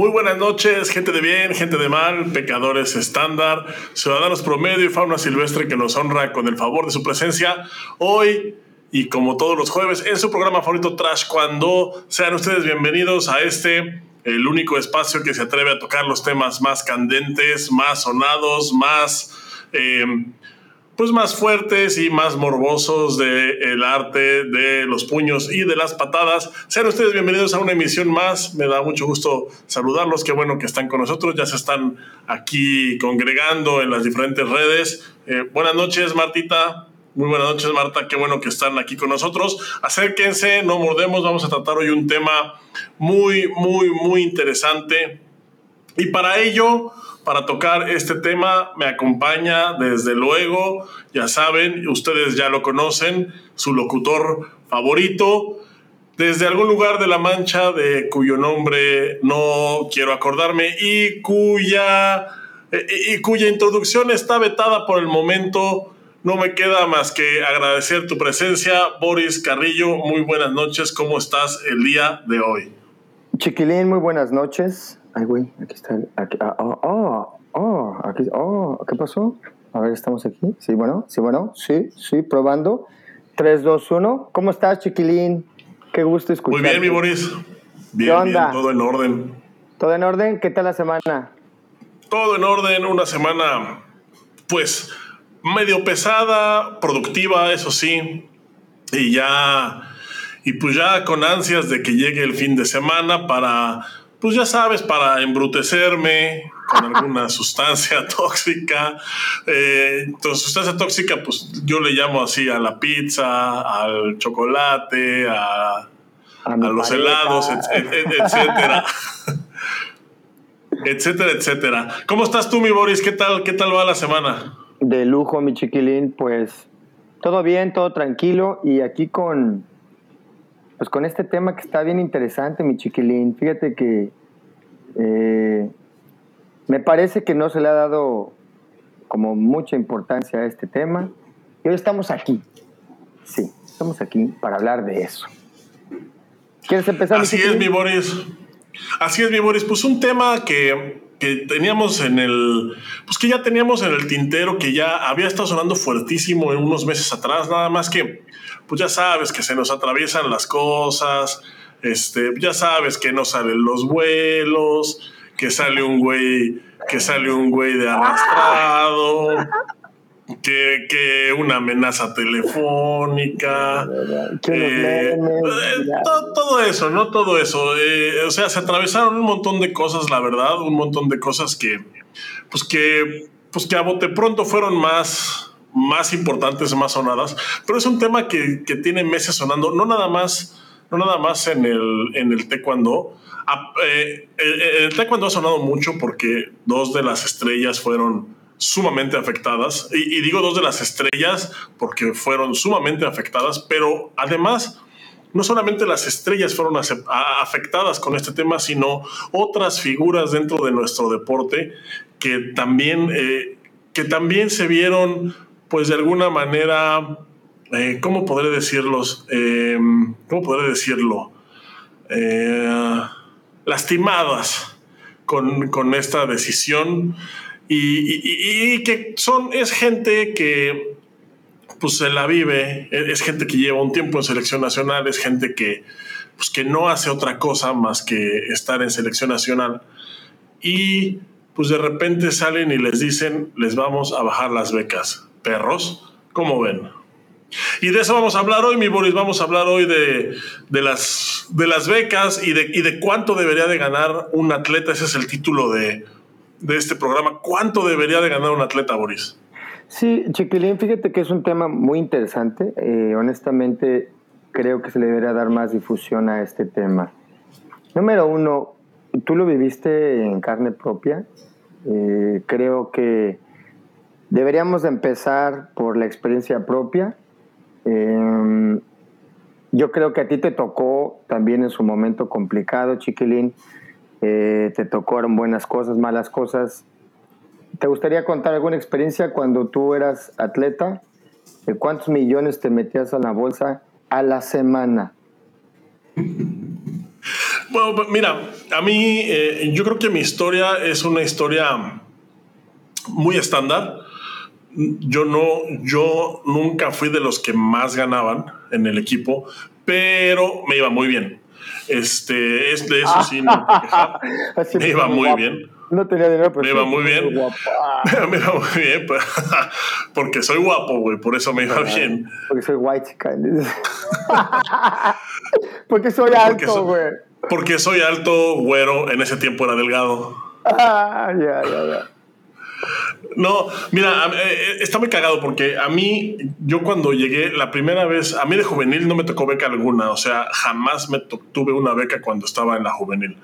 Muy buenas noches, gente de bien, gente de mal, pecadores estándar, ciudadanos promedio y fauna silvestre que nos honra con el favor de su presencia hoy y como todos los jueves en su programa favorito Trash Cuando. Sean ustedes bienvenidos a este, el único espacio que se atreve a tocar los temas más candentes, más sonados, más... Eh, pues más fuertes y más morbosos del arte de los puños y de las patadas. Sean ustedes bienvenidos a una emisión más. Me da mucho gusto saludarlos. Qué bueno que están con nosotros. Ya se están aquí congregando en las diferentes redes. Eh, buenas noches, Martita. Muy buenas noches, Marta. Qué bueno que están aquí con nosotros. Acérquense, no mordemos. Vamos a tratar hoy un tema muy, muy, muy interesante. Y para ello, para tocar este tema me acompaña desde luego, ya saben, ustedes ya lo conocen, su locutor favorito, desde algún lugar de la Mancha de cuyo nombre no quiero acordarme y cuya, y cuya introducción está vetada por el momento. No me queda más que agradecer tu presencia, Boris Carrillo. Muy buenas noches, ¿cómo estás el día de hoy? Chiquilín, muy buenas noches. Ay, güey, aquí está. Aquí, ah, oh, oh, oh, aquí, oh, ¿qué pasó? A ver, estamos aquí. Sí, bueno, sí, bueno, sí, sí, probando. 3, 2, 1. ¿Cómo estás, chiquilín? Qué gusto escuchar. Muy bien, mi Boris. Bien, bien, todo en orden. ¿Todo en orden? ¿Qué tal la semana? Todo en orden, una semana, pues, medio pesada, productiva, eso sí. Y ya, y pues ya con ansias de que llegue el fin de semana para pues ya sabes, para embrutecerme con alguna sustancia tóxica. Eh, entonces, sustancia tóxica, pues yo le llamo así a la pizza, al chocolate, a, los helados, etcétera. etcétera, etcétera. ¿Cómo estás tú, mi Boris? ¿Qué tal, qué tal va la semana? De lujo, mi chiquilín, pues todo bien, todo tranquilo y aquí con pues con este tema que está bien interesante, mi chiquilín. Fíjate que eh, me parece que no se le ha dado como mucha importancia a este tema. Y hoy estamos aquí. Sí, estamos aquí para hablar de eso. ¿Quieres empezar? Así es, mi Boris. Así es, mi Boris. Pues un tema que, que teníamos en el, pues que ya teníamos en el tintero, que ya había estado sonando fuertísimo en unos meses atrás, nada más que pues ya sabes que se nos atraviesan las cosas, este, ya sabes que no salen los vuelos, que sale un güey, que sale un güey de arrastrado, que, que una amenaza telefónica, eh, todo, eso, ¿no? Todo eso. Eh, o sea, se atravesaron un montón de cosas, la verdad, un montón de cosas que, pues que, pues que a bote pronto fueron más más importantes, más sonadas, pero es un tema que, tiene meses sonando, no nada más, no nada más en el, en el taekwondo. Ah, eh, el, taekwondo ha sonado mucho porque dos de las estrellas fueron sumamente afectadas, y, digo dos de las estrellas porque fueron sumamente afectadas, pero además no solamente las estrellas fueron afectadas con este tema, sino otras figuras dentro de nuestro deporte que también, eh, que también se vieron pues de alguna manera, eh, ¿cómo podré decirlos? Eh, ¿Cómo podré decirlo? Eh, lastimadas con, esta decisión y, que son, es gente que pues se la vive, es gente que lleva un tiempo en selección nacional, es gente que, pues, que no hace otra cosa más que estar en selección nacional y pues de repente salen y les dicen, les vamos a bajar las becas perros, ¿cómo ven? Y de eso vamos a hablar hoy, mi Boris. Vamos a hablar hoy de, las, de las becas y de, de, cuánto debería de ganar un atleta. Ese es el título de, este programa. ¿Cuánto debería de ganar un atleta, Boris? Sí, Chiquilín, fíjate que es un tema muy interesante. Eh, honestamente, creo que se le debería dar más difusión a este tema. Número uno, tú lo viviste en carne propia. Eh, creo que Deberíamos empezar por la experiencia propia. Em, yo creo que a ti te tocó también en su momento complicado, chiquilín. Eh, te tocaron buenas cosas, malas cosas. ¿Te gustaría contar alguna experiencia cuando tú eras atleta? ¿De cuántos millones te metías a la bolsa a la semana? Bueno, mira, a mí, eh, yo creo que mi historia es una historia muy estándar. Yo no, yo nunca fui de los que más ganaban en el equipo, pero me iba muy bien. Este, es de eso sí, no me iba muy bien. No tenía dinero, pero me iba muy bien. me iba muy bien, pues, porque soy guapo, güey, por eso me iba bien. Porque soy white, porque soy alto, güey. Porque soy alto, güero, en ese tiempo era delgado. Ah, ya, ya, ya. No, mira, eh, eh, está muy cagado porque a mí, yo cuando llegué la primera vez, a mí de juvenil no me tocó beca alguna, o sea, jamás me tuve una beca cuando estaba en la juvenil.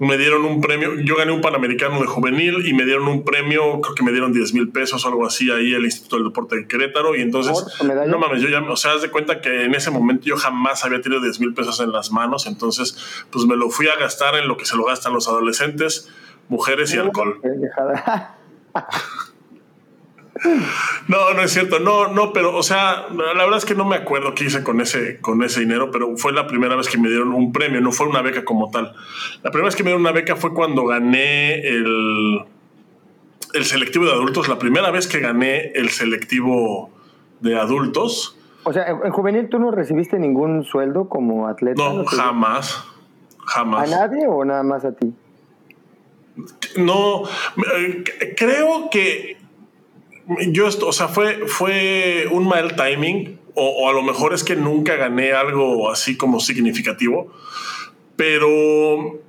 Me dieron un premio, yo gané un Panamericano de juvenil y me dieron un premio, creo que me dieron 10 mil pesos o algo así ahí el Instituto del Deporte de Querétaro y entonces, no mames, yo ya, o sea, haz de cuenta que en ese momento yo jamás había tenido 10 mil pesos en las manos, entonces pues me lo fui a gastar en lo que se lo gastan los adolescentes, mujeres y alcohol. No, no es cierto, no, no, pero, o sea, la verdad es que no me acuerdo qué hice con ese, con ese dinero, pero fue la primera vez que me dieron un premio, no fue una beca como tal. La primera vez que me dieron una beca fue cuando gané el, el selectivo de adultos, la primera vez que gané el selectivo de adultos. O sea, en, juvenil tú no recibiste ningún sueldo como atleta. No, jamás, jamás. ¿A nadie o nada más a ti? No, eh, creo que yo, o sea, fue, fue un mal timing, o, a lo mejor es que nunca gané algo así como significativo, pero,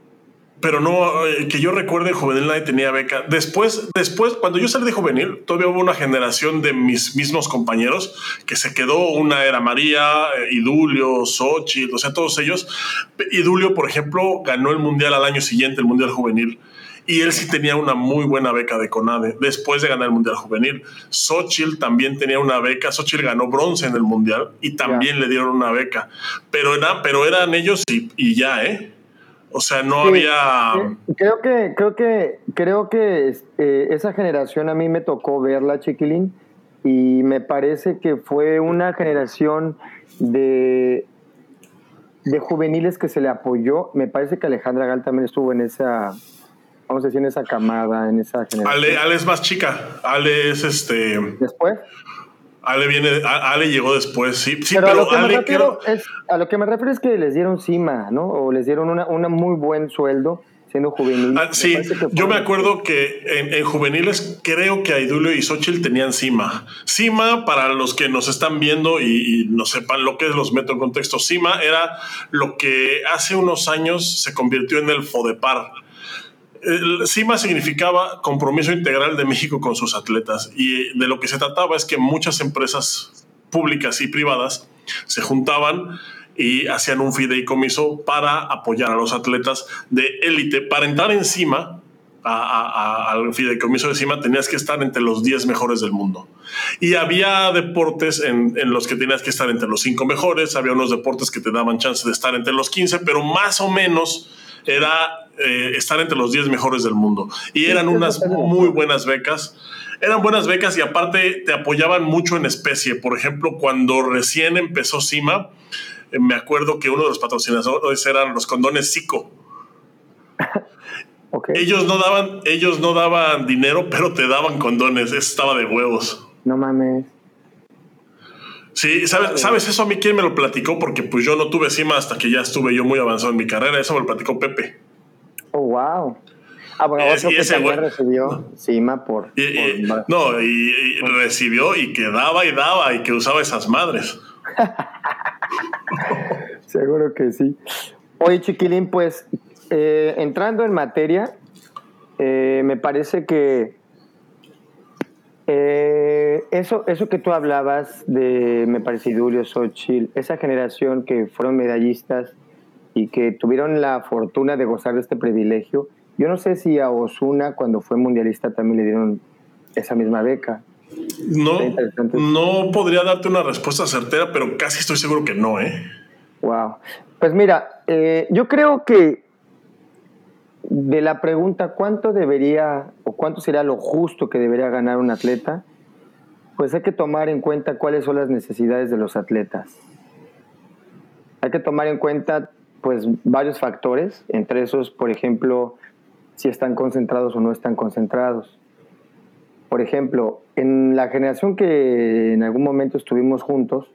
pero no, eh, que yo recuerde, juvenil nadie tenía beca. Después, después, cuando yo salí de juvenil, todavía hubo una generación de mis mismos compañeros que se quedó, una era María, eh, Idulio, Xochitl, o sea, todos ellos. Idulio, por ejemplo, ganó el mundial al año siguiente, el mundial juvenil y él sí tenía una muy buena beca de CONADE después de ganar el Mundial Juvenil. Xochitl también tenía una beca, Xochitl ganó bronce en el Mundial y también le dieron una beca, pero, era, pero eran ellos y, ya, ¿eh? O sea, no había... Creo que, creo que, creo que eh, esa generación a mí me tocó verla, Chiquilín, y me parece que fue una generación de, de juveniles que se le apoyó. Me parece que Alejandra Gal también estuvo en esa, vamos a decir, en esa camada, en esa generación. Ale, Ale es más chica. Ale es este. ¿Después? Ale viene, Ale llegó después, sí, sí pero, a, lo que me refiero es, a lo que me refiero es que les dieron cima, ¿no? O les dieron una, una muy buen sueldo siendo juvenil. Ah, sí, yo me acuerdo que en, juveniles creo que Aidulio y Xochitl tenían CIMA. CIMA, para los que nos están viendo y, y, no sepan lo que es, los meto en contexto, CIMA era lo que hace unos años se convirtió en el FODEPAR CIMA significaba compromiso integral de México con sus atletas y de lo que se trataba es que muchas empresas públicas y privadas se juntaban y hacían un fideicomiso para apoyar a los atletas de élite. Para entrar encima al fideicomiso de CIMA tenías que estar entre los 10 mejores del mundo. Y había deportes en, en, los que tenías que estar entre los 5 mejores, había unos deportes que te daban chance de estar entre los 15, pero más o menos era eh, estar entre los 10 mejores del mundo. Y eran unas muy buenas becas. Eran buenas becas y aparte te apoyaban mucho en especie. Por ejemplo, cuando recién empezó CIMA, eh, me acuerdo que uno de los patrocinadores eran los condones Zico. Ellos, no daban, ellos no daban dinero, pero te daban condones. estaba de huevos. No mames. Sí, ¿sabes, ¿sabes eso a mí quién me lo platicó? Porque pues yo no tuve CIMA hasta que ya estuve yo muy avanzado en mi carrera. Eso me lo platicó Pepe. Oh, wow. Ah, bueno, es, y ese güey recibió CIMA por, No, y, recibió y que daba y daba y que usaba esas madres. Seguro que sí. Oye, Chiquilín, pues eh, entrando en materia, eh, me parece que eh, eso, eso que tú hablabas de, me parece, Julio Xochitl, esa generación que fueron medallistas y que tuvieron la fortuna de gozar de este privilegio. Yo no sé si a Osuna, cuando fue mundialista, también le dieron esa misma beca. No, no podría darte una respuesta certera, pero casi estoy seguro que no, ¿eh? Wow. Pues mira, eh, yo creo que de la pregunta cuánto debería cuánto sería lo justo que debería ganar un atleta, pues hay que tomar en cuenta cuáles son las necesidades de los atletas. Hay que tomar en cuenta pues varios factores, entre esos, por ejemplo, si están concentrados o no están concentrados. Por ejemplo, en la generación que en algún momento estuvimos juntos,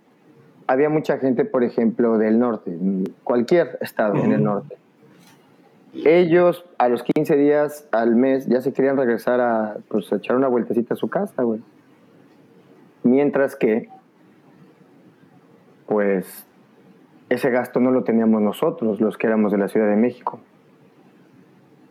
había mucha gente, por ejemplo, del norte, cualquier estado en el norte. Ellos a los 15 días al mes ya se querían regresar a, pues, a echar una vueltecita a su casa, güey. Mientras que, pues, ese gasto no lo teníamos nosotros, los que éramos de la Ciudad de México.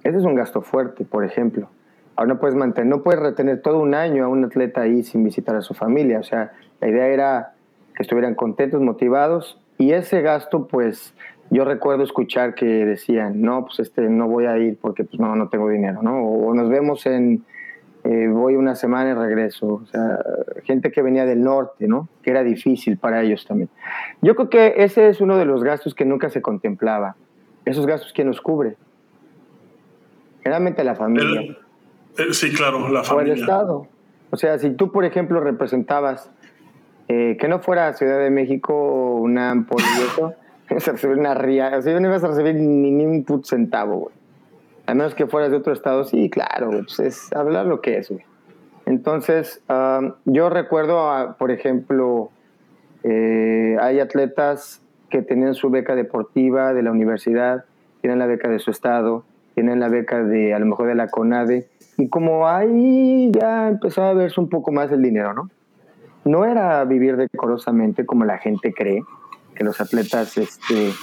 Ese es un gasto fuerte, por ejemplo. Ahora no puedes mantener, no puedes retener todo un año a un atleta ahí sin visitar a su familia. O sea, la idea era que estuvieran contentos, motivados, y ese gasto, pues, yo recuerdo escuchar que decían, no, pues este, no voy a ir porque pues no, no tengo dinero, ¿no? O, nos vemos en, eh, voy una semana y regreso. O sea, gente que venía del norte, ¿no? Que era difícil para ellos también. Yo creo que ese es uno de los gastos que nunca se contemplaba. Esos gastos, ¿quién los cubre? Generalmente la familia. sí, claro, la familia. O el Estado. O sea, si tú, por ejemplo, representabas eh, que no fuera Ciudad de México, una por eso, ibas a recibir una no ibas a recibir ni, ni un puto centavo, güey. A menos que fueras de otro estado, sí, claro, pues es hablar lo que es, güey. Entonces, yo recuerdo, por ejemplo, eh, hay atletas que tenían su beca deportiva de la universidad, tienen la beca de su estado, tienen la beca de a lo mejor de la CONADE, y como ahí ya empezaba a verse un poco más el dinero, ¿no? No era vivir decorosamente como la gente cree, que los atletas este,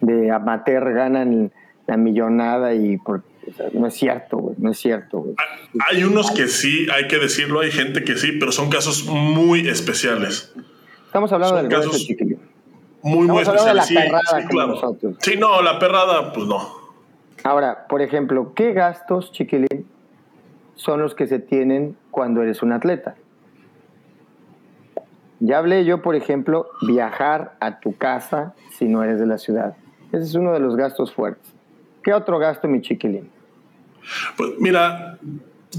de amateur ganan la millonada y por, no es cierto, güey, no es cierto. Hay unos que sí, hay que decirlo, hay gente que sí, pero son casos muy especiales. Estamos hablando del casos muy, muy especiales. sí, sí, no, la perrada, pues no. Ahora, por ejemplo, ¿qué gastos, chiquilín, son los que se tienen cuando eres un atleta? Ya hablé yo, por ejemplo, viajar a tu casa si no eres de la ciudad. Ese es uno de los gastos fuertes. ¿Qué otro gasto, mi chiquilín? Pues mira,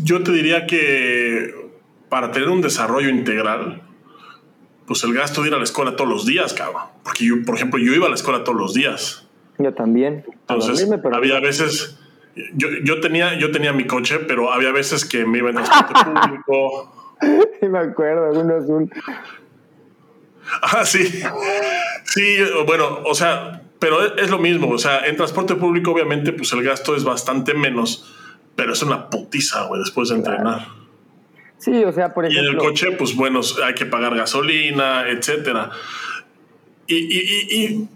yo te diría que para tener un desarrollo integral, pues el gasto de ir a la escuela todos los días, cabrón. Porque yo, por ejemplo, yo iba a la escuela todos los días. Yo también. Entonces, había veces, yo, yo, tenía, yo tenía mi coche, pero había veces que me iba en transporte público. Sí, me acuerdo, uno azul. Ah, sí. Sí, bueno, o sea, pero es lo mismo. O sea, en transporte público, obviamente, pues el gasto es bastante menos, pero es una putiza, güey, después de entrenar. Sí, o sea, por ejemplo. Y en el coche, pues bueno, hay que pagar gasolina, etcétera. Y, y, y,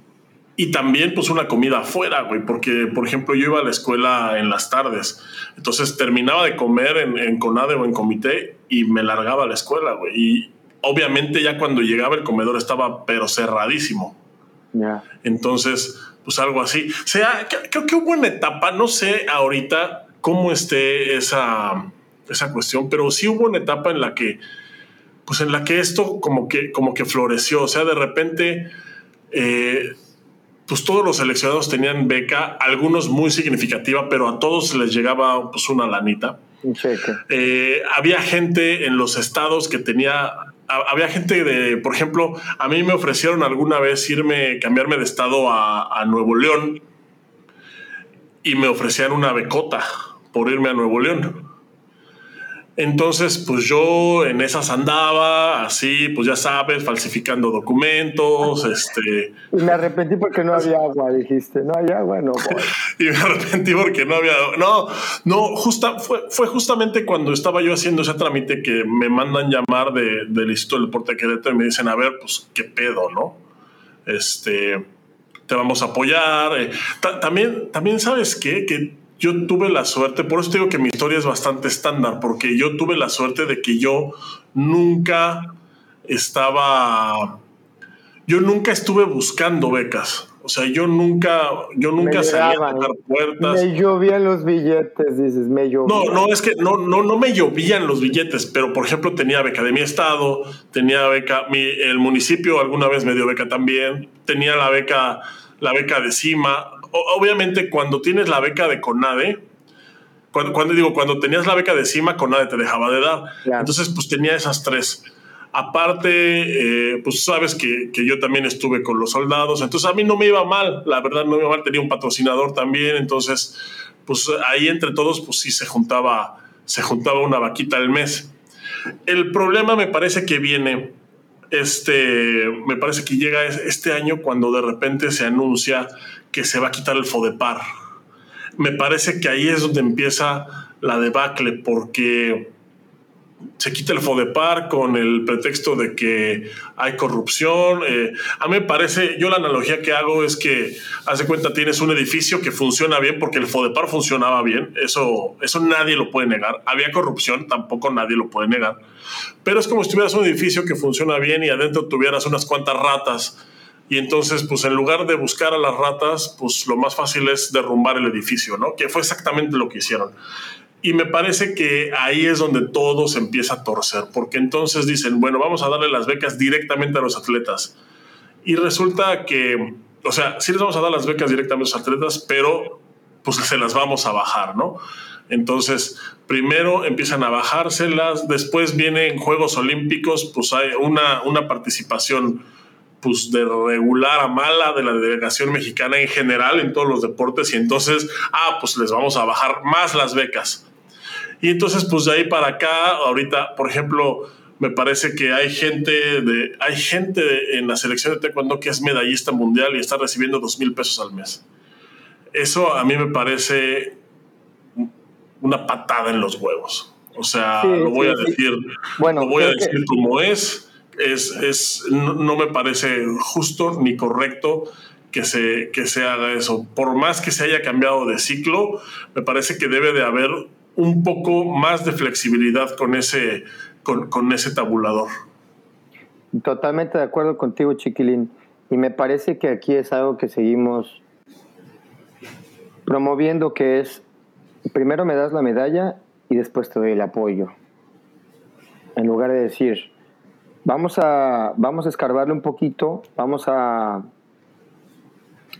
y, también, pues, una comida afuera, güey, porque, por ejemplo, yo iba a la escuela en las tardes. Entonces terminaba de comer en, en CONADE o en comité y me largaba a la escuela, güey. Y, obviamente ya cuando llegaba el comedor estaba pero cerradísimo. Entonces, pues algo así. O sea, creo que hubo una etapa, no sé ahorita cómo esté esa, esa cuestión, pero sí hubo una etapa en la que, pues en la que esto como que, como que floreció. O sea, de repente, eh, pues todos los seleccionados tenían beca, algunos muy significativa, pero a todos les llegaba pues una lanita. Eh, había gente en los estados que tenía había gente de, por ejemplo, a mí me ofrecieron alguna vez irme, cambiarme de estado a, a Nuevo León y me ofrecían una becota por irme a Nuevo León. Entonces, pues yo en esas andaba, así, pues ya sabes, falsificando documentos, este... Y me arrepentí porque no había agua, dijiste, no hay agua, no y me arrepentí porque no había... No, no, justa, fue, fue justamente cuando estaba yo haciendo ese trámite que me mandan llamar de, del Instituto del Deporte de Querétaro y me dicen, a ver, pues, ¿qué pedo, no? Este, te vamos a apoyar. Eh, también, también, ¿sabes qué? Que yo tuve la suerte, por eso digo que mi historia es bastante estándar, porque yo tuve la suerte de que yo nunca estaba, yo nunca estuve buscando becas. O sea, yo nunca, yo nunca salía a tocar puertas. Me llovían los billetes, dices, me llovían. No, no, es que no, no, no me llovían los billetes, pero por ejemplo tenía beca de mi estado, tenía beca, mi, el municipio alguna vez me dio beca también, tenía la beca, la beca de CIMA, obviamente cuando tienes la beca de CONADE, cuando, digo, cuando tenías la beca de CIMA, CONADE te dejaba de dar. Entonces, pues tenía esas tres. Aparte, eh, pues sabes que, que, yo también estuve con los soldados, entonces a mí no me iba mal, la verdad no me iba mal, tenía un patrocinador también, entonces pues ahí entre todos pues sí se juntaba, se juntaba una vaquita al mes. El problema me parece que viene, este, me parece que llega este año cuando de repente se anuncia que se va a quitar el FODEPAR. Me parece que ahí es donde empieza la debacle, porque se quita el FODEPAR con el pretexto de que hay corrupción. Eh, a mí me parece, yo la analogía que hago es que, hace cuenta, tienes un edificio que funciona bien porque el FODEPAR funcionaba bien, eso, eso nadie lo puede negar. Había corrupción, tampoco nadie lo puede negar. Pero es como si tuvieras un edificio que funciona bien y adentro tuvieras unas cuantas ratas. Y entonces, pues en lugar de buscar a las ratas, pues lo más fácil es derrumbar el edificio, ¿no? Que fue exactamente lo que hicieron. Y me parece que ahí es donde todo se empieza a torcer, porque entonces dicen, bueno, vamos a darle las becas directamente a los atletas. Y resulta que, o sea, sí les vamos a dar las becas directamente a los atletas, pero pues se las vamos a bajar, ¿no? Entonces, primero empiezan a bajárselas, después vienen Juegos Olímpicos, pues hay una, una participación pues de regular a mala de la delegación mexicana en general en todos los deportes y entonces, ah, pues les vamos a bajar más las becas. Y entonces, pues de ahí para acá, ahorita, por ejemplo, me parece que hay gente, de, hay gente en la selección de taekwondo que es medallista mundial y está recibiendo dos mil pesos al mes. Eso a mí me parece una patada en los huevos. O sea, lo voy a decir, bueno, lo voy a decir como es. Es, es no, no, me parece justo ni correcto que se, que se haga eso. Por más que se haya cambiado de ciclo, me parece que debe de haber un poco más de flexibilidad con ese, con, ese tabulador. Totalmente de acuerdo contigo, Chiquilín. Y me parece que aquí es algo que seguimos promoviendo, que es, primero me das la medalla y después te doy el apoyo. En lugar de decir, vamos a, vamos a escarbarle un poquito, vamos a, a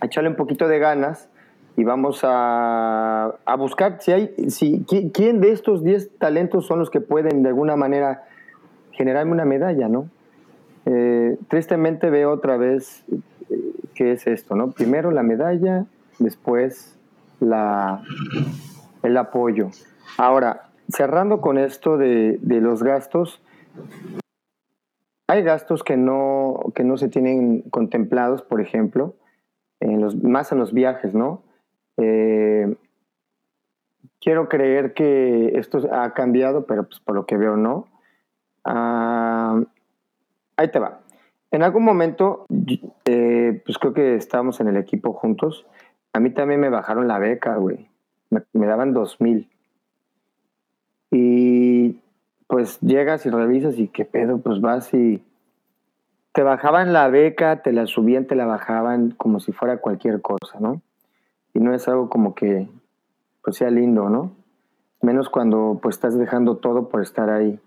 echarle un poquito de ganas y vamos a, a buscar si hay, si, quién de estos 10 talentos son los que pueden de alguna manera generarme una medalla, ¿no? Eh, tristemente veo otra vez eh, qué es esto, ¿no? Primero la medalla, después la, el apoyo. Ahora, cerrando con esto de, de los gastos, hay gastos que no, que no se tienen contemplados, por ejemplo, en los, más en los viajes, ¿no? Eh, quiero creer que esto ha cambiado, pero pues por lo que veo no. Ah, ahí te va. En algún momento, eh, pues creo que estábamos en el equipo juntos. A mí también me bajaron la beca, güey. Me, daban dos mil. Y pues llegas y revisas y qué pedo, pues vas y te bajaban la beca, te la subían, te la bajaban como si fuera cualquier cosa, ¿no? y no es algo como que pues sea lindo, ¿no? Menos cuando pues estás dejando todo por estar ahí.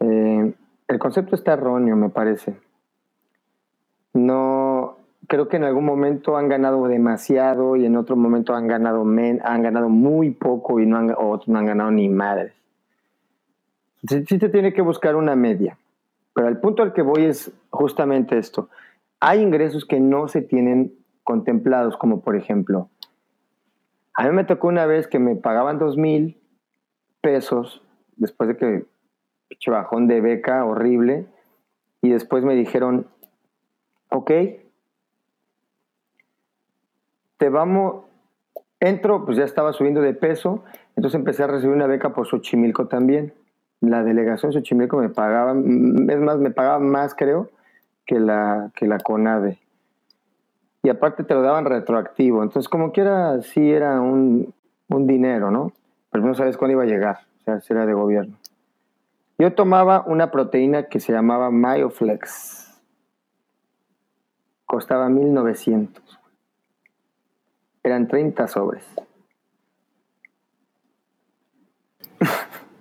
Eh, el concepto está erróneo, me parece. No, creo que en algún momento han ganado demasiado y en otro momento han ganado han ganado muy poco y no han, otros no han ganado ni madres. Sí, se tiene que buscar una media. Pero el punto al que voy es justamente esto. Hay ingresos que no se tienen contemplados, como por ejemplo a mí me tocó una vez que me pagaban dos mil pesos después de que bajón de beca horrible y después me dijeron, ok, te vamos, entro, pues ya estaba subiendo de peso, entonces empecé a recibir una beca por Xochimilco también. La delegación Xochimilco me pagaba, es más, me pagaba más creo que la, que la CONADE y aparte te lo daban retroactivo. Entonces, como quiera, sí era un, dinero, ¿no? Pero no sabes cuándo iba a llegar, o sea, si era de gobierno. Yo tomaba una proteína que se llamaba Myoflex. Costaba 1900. Eran 30 sobres.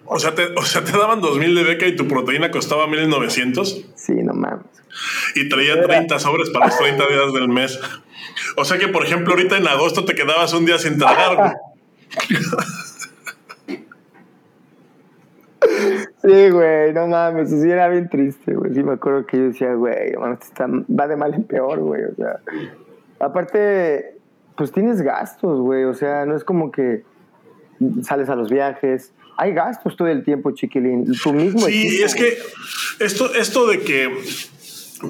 O sea, te, o sea, te daban 2000 de beca y tu proteína costaba 1900. Sí, no mames. Y traía 30 sobres para los 30 días del mes. O sea que, por ejemplo, ahorita en agosto te quedabas un día sin tragar. Sí, güey, no mames, sí era bien triste, güey. Sí me acuerdo que yo decía, güey, está, va de mal en peor, güey. O sea, aparte, pues tienes gastos, güey. O sea, no es como que sales a los viajes. Hay gastos todo el tiempo, chiquilín. Tu mismo Sí, es que esto, esto de que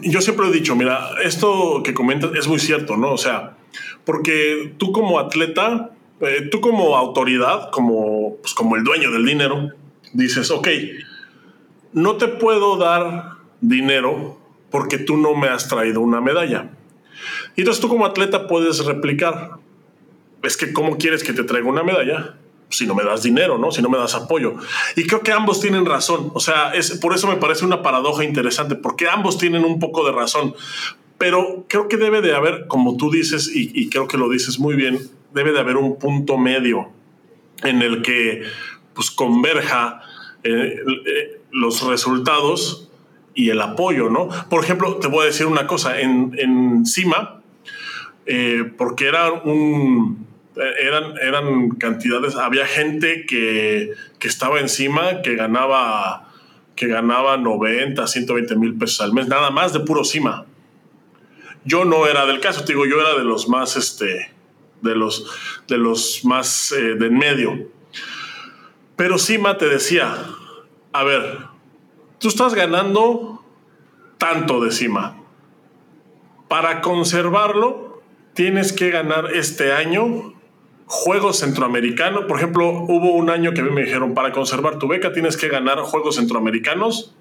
yo siempre he dicho, mira, esto que comentas es muy cierto, ¿no? O sea, porque tú como atleta, eh, tú como autoridad, como, pues como el dueño del dinero, dices, ok, no te puedo dar dinero porque tú no me has traído una medalla. Y entonces tú como atleta puedes replicar, es que ¿cómo quieres que te traiga una medalla? Si no me das dinero, ¿no? Si no me das apoyo. Y creo que ambos tienen razón. O sea, es, por eso me parece una paradoja interesante, porque ambos tienen un poco de razón. Pero creo que debe de haber, como tú dices, y, creo que lo dices muy bien, debe de haber un punto medio en el que pues converja eh, eh, los resultados y el apoyo, ¿no? Por ejemplo, te voy a decir una cosa, en, en CIMA, eh, porque era un, eran, eran cantidades, había gente que, que estaba encima que ganaba, que ganaba 90, 120 mil pesos al mes, nada más de puro CIMA. Yo no era del caso, te digo, yo era de los más, este, de los, de los más eh, de en medio. Pero CIMA te decía, a ver, tú estás ganando tanto de CIMA. Para conservarlo, tienes que ganar este año Juegos Centroamericanos. Por ejemplo, hubo un año que me dijeron, para conservar tu beca tienes que ganar Juegos Centroamericanos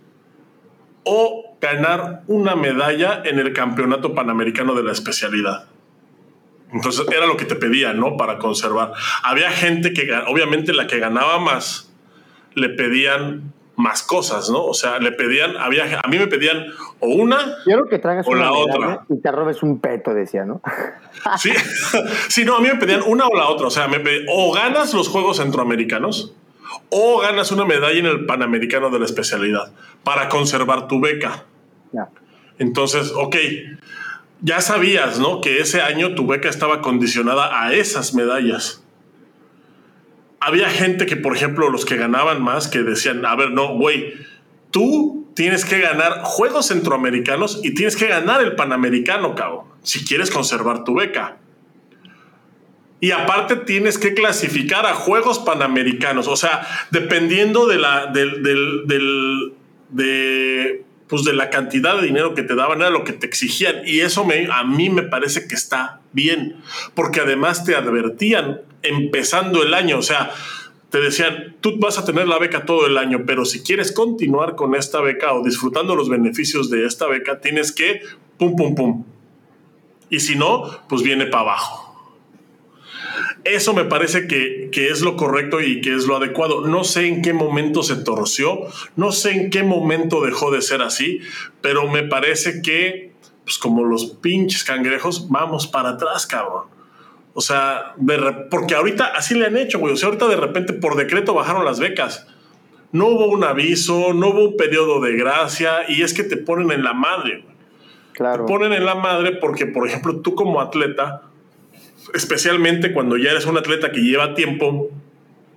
o ganar una medalla en el Campeonato Panamericano de la especialidad. Entonces era lo que te pedían, ¿no? Para conservar. Había gente que, obviamente, la que ganaba más, le pedían más cosas, ¿no? O sea, le pedían, había, a mí me pedían o una Quiero que o la otra. Y te robes un peto, decía, ¿no? Sí, sí, no, a mí me pedían una o la otra. O sea, me pedían, o ganas los Juegos Centroamericanos o ganas una medalla en el Panamericano de la especialidad para conservar tu beca. Entonces, ok, ya sabías, ¿no? Que ese año tu beca estaba condicionada a esas medallas había gente que, por ejemplo, los que ganaban más, que decían, a ver, no, güey, tú tienes que ganar Juegos Centroamericanos y tienes que ganar el Panamericano, cabo, si quieres conservar tu beca. Y aparte tienes que clasificar a Juegos Panamericanos. O sea, dependiendo de la, del, del, de, pues de la cantidad de dinero que te daban, era lo que te exigían. Y eso me, a mí me parece que está bien, porque además te advertían empezando el año, o sea, te decían, tú vas a tener la beca todo el año, pero si quieres continuar con esta beca o disfrutando los beneficios de esta beca, tienes que, pum, pum, pum. Y si no, pues viene para abajo. Eso me parece que, que, es lo correcto y que es lo adecuado. No sé en qué momento se torció, no sé en qué momento dejó de ser así, pero me parece que, pues como los pinches cangrejos, vamos para atrás, cabrón. O sea, porque ahorita así le han hecho, güey. O sea, ahorita de repente por decreto bajaron las becas. No hubo un aviso, no hubo un periodo de gracia y es que te ponen en la madre. Güey. Claro. Te ponen en la madre porque, por ejemplo, tú como atleta, especialmente cuando ya eres un atleta que lleva tiempo,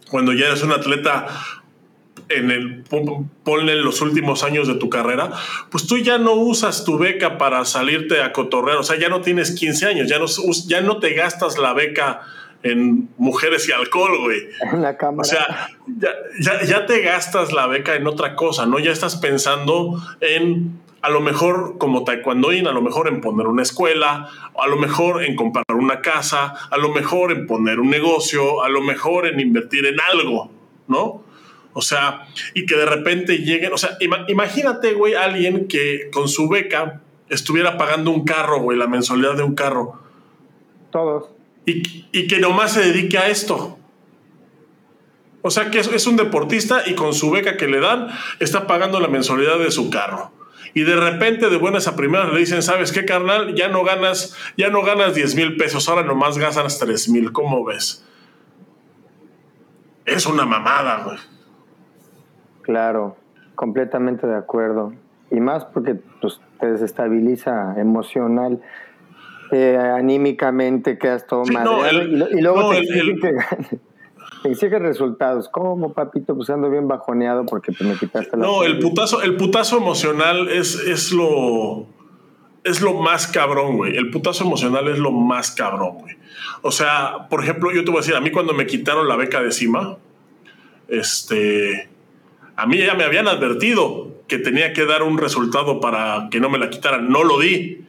cuando ya eres un atleta en el ponle los últimos años de tu carrera, pues tú ya no usas tu beca para salirte a cotorrear, o sea, ya no tienes 15 años, ya no, ya no te gastas la beca en mujeres y alcohol, güey. En la cámara. O sea, ya, ya, te gastas la beca en otra cosa, ¿no? Ya estás pensando en, a lo mejor como taekwondoín, a lo mejor en poner una escuela, a lo mejor en comprar una casa, a lo mejor en poner un negocio, a lo mejor en invertir en algo, ¿no? O sea, y que de repente lleguen, o sea, imagínate, güey, alguien que con su beca estuviera pagando un carro, güey, la mensualidad de un carro. Todos. Y, y que nomás se dedique a esto. O sea, que es, es, un deportista y con su beca que le dan está pagando la mensualidad de su carro. Y de repente, de buenas a primeras, le dicen, ¿sabes qué, carnal? Ya no ganas, ya no ganas 10 mil pesos, ahora nomás ganas 3 mil. ¿Cómo ves? Es una mamada, güey. Claro, completamente de acuerdo. Y más porque pues, te desestabiliza emocional, eh, anímicamente quedas todo mal. y, luego te exigen que Exige resultados. ¿Cómo, papito? Pues ando bien bajoneado porque te me quitaste la. No, el putazo, el putazo emocional es, es lo. Es lo más cabrón, güey. El putazo emocional es lo más cabrón, güey. O sea, por ejemplo, yo te voy a decir, a mí cuando me quitaron la beca de cima, este. A mí ya me habían advertido que tenía que dar un resultado para que no me la quitaran. No lo di.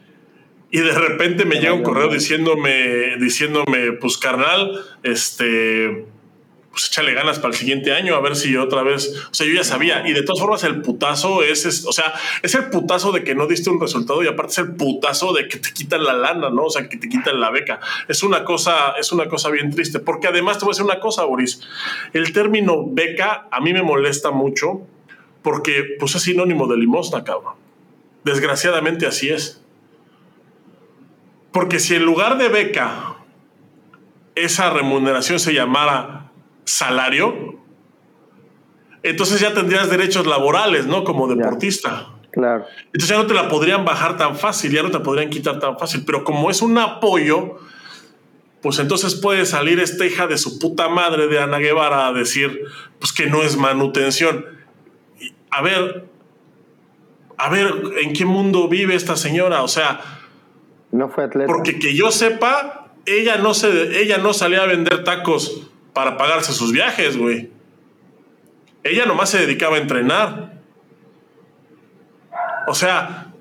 Y de repente me llega un correo diciéndome, diciéndome, pues carnal, este, pues échale ganas para el siguiente año, a ver si otra vez, o sea, yo ya sabía, y de todas formas el putazo es, o sea, es el putazo de que no diste un resultado y aparte es el putazo de que te quitan la lana, ¿no? O sea, que te quitan la beca. Es una cosa, es una cosa bien triste, porque además te voy a decir una cosa, Boris, el término beca a mí me molesta mucho porque pues es sinónimo de limosna, cabrón. Desgraciadamente así es. Porque si en lugar de beca esa remuneración se llamara salario, entonces ya tendrías derechos laborales, ¿no? Como deportista. claro. Entonces ya no te la podrían bajar tan fácil, ya no te podrían quitar tan fácil. Pero como es un apoyo, pues entonces puede salir esta hija de su puta madre de Ana Guevara a decir, pues que no es manutención. A ver, a ver, ¿en qué mundo vive esta señora? O sea, no fue atleta. Porque que yo sepa, ella no, se, ella no salía a vender tacos para pagarse sus viajes, güey. Ella nomás se dedicaba a entrenar. O sea,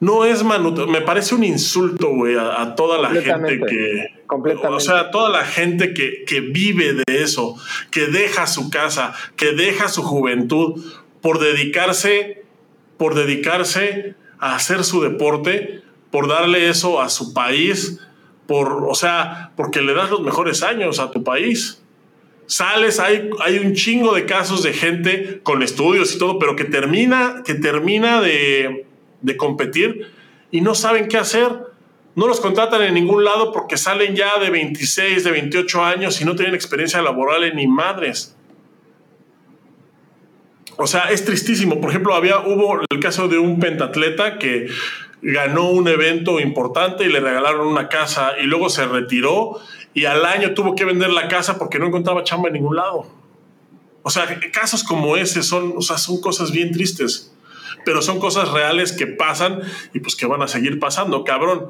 no es manu me parece un insulto, güey, a, toda la gente que. Completamente. O sea, toda la gente que, que vive de eso, que deja su casa, que deja su juventud por dedicarse, por dedicarse a hacer su deporte por darle eso a su país, por, o sea, porque le das los mejores años a tu país. Sales, hay, hay un chingo de casos de gente con estudios y todo, pero que termina, que termina de, de competir y no saben qué hacer. No los contratan en ningún lado porque salen ya de 26, de 28 años y no tienen experiencia laboral ni madres. O sea, es tristísimo. Por ejemplo, había, hubo el caso de un pentatleta que ganó un evento importante y le regalaron una casa y luego se retiró y al año tuvo que vender la casa porque no encontraba chamba en ningún lado. O sea, casos como ese son, o sea, son cosas bien tristes, pero son cosas reales que pasan y pues que van a seguir pasando, cabrón.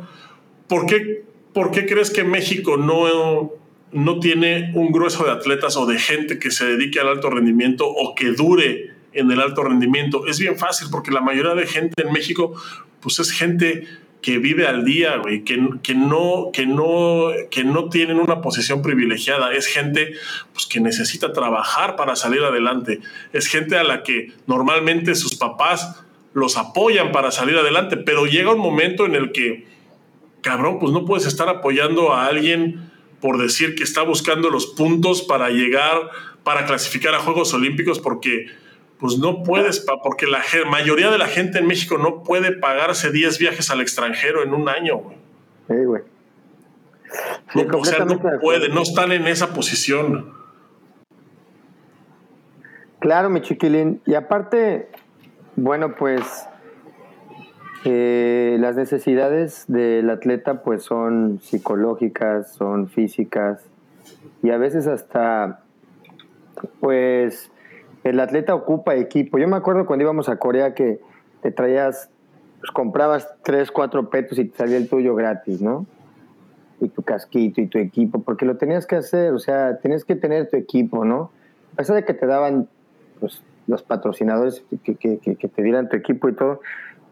¿Por qué, por qué crees que México no, no tiene un grueso de atletas o de gente que se dedique al alto rendimiento o que dure en el alto rendimiento? Es bien fácil porque la mayoría de gente en México pues es gente que vive al día, güey, que, que, no, que, no, que no tienen una posición privilegiada. Es gente pues, que necesita trabajar para salir adelante. Es gente a la que normalmente sus papás los apoyan para salir adelante, pero llega un momento en el que, cabrón, pues no puedes estar apoyando a alguien por decir que está buscando los puntos para llegar, para clasificar a Juegos Olímpicos, porque pues no puedes, porque la mayoría de la gente en México no puede pagarse 10 viajes al extranjero en un año, güey. Sí, güey. no, o sea, no puede, no están en esa posición. Claro, mi chiquilín. Y aparte, bueno, pues eh, las necesidades del atleta pues son psicológicas, son físicas y a veces hasta pues el atleta ocupa equipo. Yo me acuerdo cuando íbamos a Corea que te traías, pues comprabas tres, cuatro petos y te salía el tuyo gratis, ¿no? Y tu casquito y tu equipo, porque lo tenías que hacer, o sea, tenías que tener tu equipo, ¿no? A pesar de que te daban pues, los patrocinadores que, que, te dieran tu equipo y todo,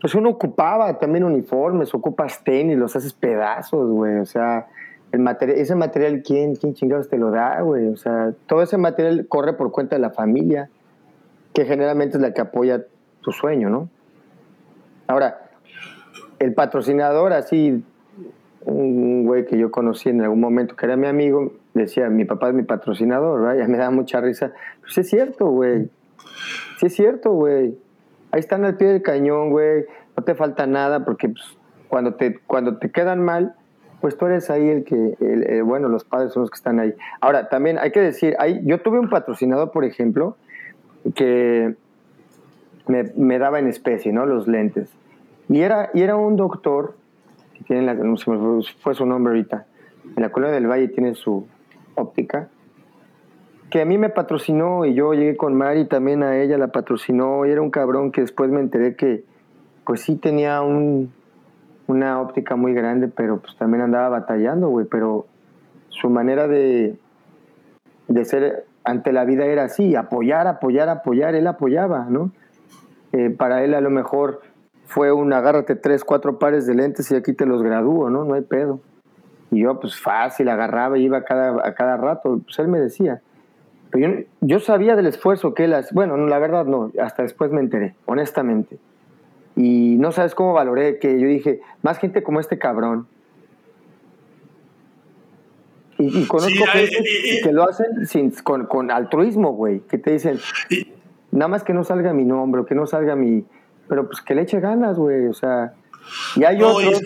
pues uno ocupaba también uniformes, ocupas tenis, los haces pedazos, güey, o sea, el material, ese material, ¿quién, quién chingados te lo da, güey? O sea, todo ese material corre por cuenta de la familia que generalmente es la que apoya tu sueño, ¿no? Ahora, el patrocinador, así, un güey que yo conocí en algún momento, que era mi amigo, decía, mi papá es mi patrocinador, ¿verdad? Ya me da mucha risa. Pues es cierto, güey. Sí es cierto, güey. Ahí están al pie del cañón, güey. No te falta nada porque pues, cuando, te, cuando te quedan mal, pues tú eres ahí el que, el, bueno, los padres son los que están ahí. Ahora, también hay que decir, hay, yo tuve un patrocinador, por ejemplo, que me, daba en especie, ¿no? Los lentes. Y era, y era un doctor, la, no sé, fue su nombre ahorita, en la Colonia del Valle tiene su óptica, que a mí me patrocinó y yo llegué con Mari, también a ella la patrocinó y era un cabrón que después me enteré que pues sí tenía un, una óptica muy grande, pero pues también andaba batallando, güey, pero su manera de, de ser ante la vida era así, apoyar, apoyar, apoyar, él apoyaba, ¿no? Eh, para él a lo mejor fue un agárrate tres, cuatro pares de lentes y aquí te los gradúo, ¿no? No hay pedo. Y yo pues fácil, agarraba iba a cada, a cada rato, pues él me decía, pero yo, sabía del esfuerzo que él hace. Bueno, la verdad no, hasta después me enteré, honestamente. Y no sabes cómo valoré que yo dije, más gente como este cabrón. Y, conozco gente que lo hacen sin, con, con altruismo, güey, que te dicen, nada más que no salga mi nombre, que no salga mi... Pero pues que le eche ganas, güey, o sea... Y hay otros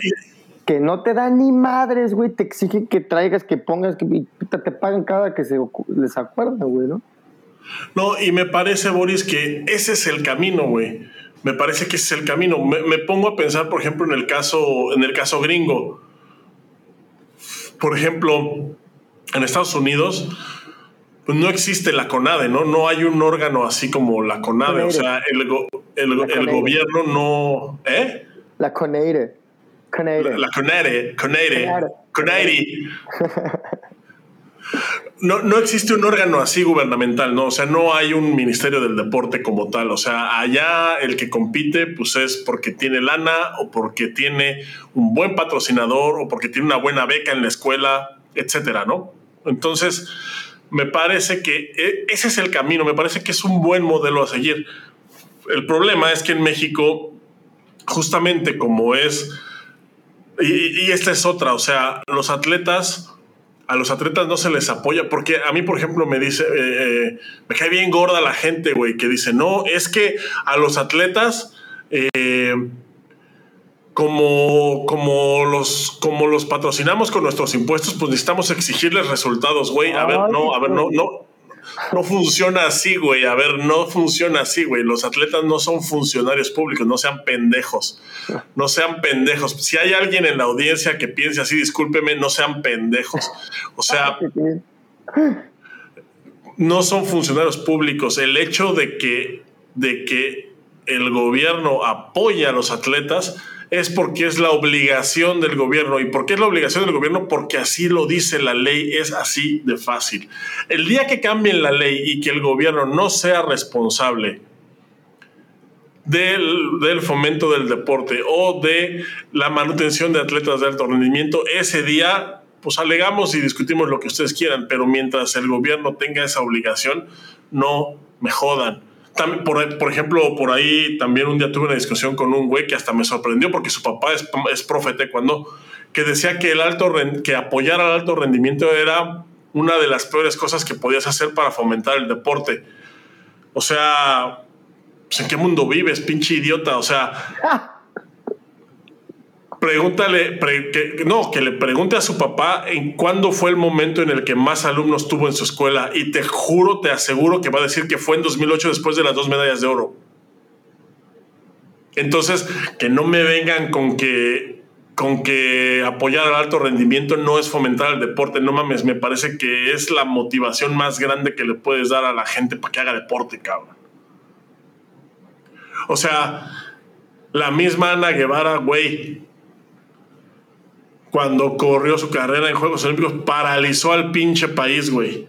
que no te dan ni madres, güey, te exigen que traigas, que pongas, que te pagan cada que se les acuerda, güey, ¿no? No, y me parece, Boris, que ese es el camino, güey. Me parece que ese es el camino. Me, pongo a pensar, por ejemplo, en el caso, en el caso gringo. Por ejemplo, en Estados Unidos, pues no existe la CONADE, ¿no? No hay un órgano así como la CONADE. O sea, el, el gobierno no. ¿Eh? La CONADE. La Conere, Conere, Conere. No, no existe un órgano así gubernamental, ¿no? O sea, no hay un ministerio del deporte como tal. O sea, allá el que compite, pues es porque tiene lana o porque tiene un buen patrocinador o porque tiene una buena beca en la escuela, etcétera, ¿no? Entonces, me parece que e, ese es el camino, me parece que es un buen modelo a seguir. El problema es que en México, justamente como es y, esta es otra, o sea, los atletas, a los atletas no se les apoya, porque a mí, por ejemplo, me dice, eh, eh, me cae bien gorda la gente, güey, que dice, no, es que a los atletas, eh, como, como, los, como los patrocinamos con nuestros impuestos, pues necesitamos exigirles resultados, güey. A ver, no, a ver, no, no, no funciona así, güey. A ver, no funciona así, güey. Los atletas no son funcionarios públicos, no sean pendejos. No sean pendejos. Si hay alguien en la audiencia que piense así, discúlpeme, no sean pendejos. O sea, no son funcionarios públicos. El hecho de que, de que el gobierno apoya a los atletas es porque es la obligación del gobierno. ¿Y por qué es la obligación del gobierno? Porque así lo dice la ley, es así de fácil. El día que cambien la ley y que el gobierno no sea responsable del, del, fomento del deporte o de la manutención de atletas de alto rendimiento, ese día pues alegamos y discutimos lo que ustedes quieran, pero mientras el gobierno tenga esa obligación, no me jodan por, por, ejemplo, por ahí también un día tuve una discusión con un güey que hasta me sorprendió porque su papá es, es profe cuando que decía que el alto que apoyar al alto rendimiento era una de las peores cosas que podías hacer para fomentar el deporte. O sea, pues, ¿en qué mundo vives, pinche idiota? O sea, pregúntale, no, que le pregunte a su papá en cuándo fue el momento en el que más alumnos tuvo en su escuela y te juro, te aseguro que va a decir que fue en 2008 después de las dos medallas de oro. Entonces, que no me vengan con que con que apoyar al alto rendimiento no es fomentar el deporte, no mames, me parece que es la motivación más grande que le puedes dar a la gente para que haga deporte, cabrón. O sea, la misma Ana Guevara, güey, cuando corrió su carrera en Juegos Olímpicos, paralizó al pinche país, güey.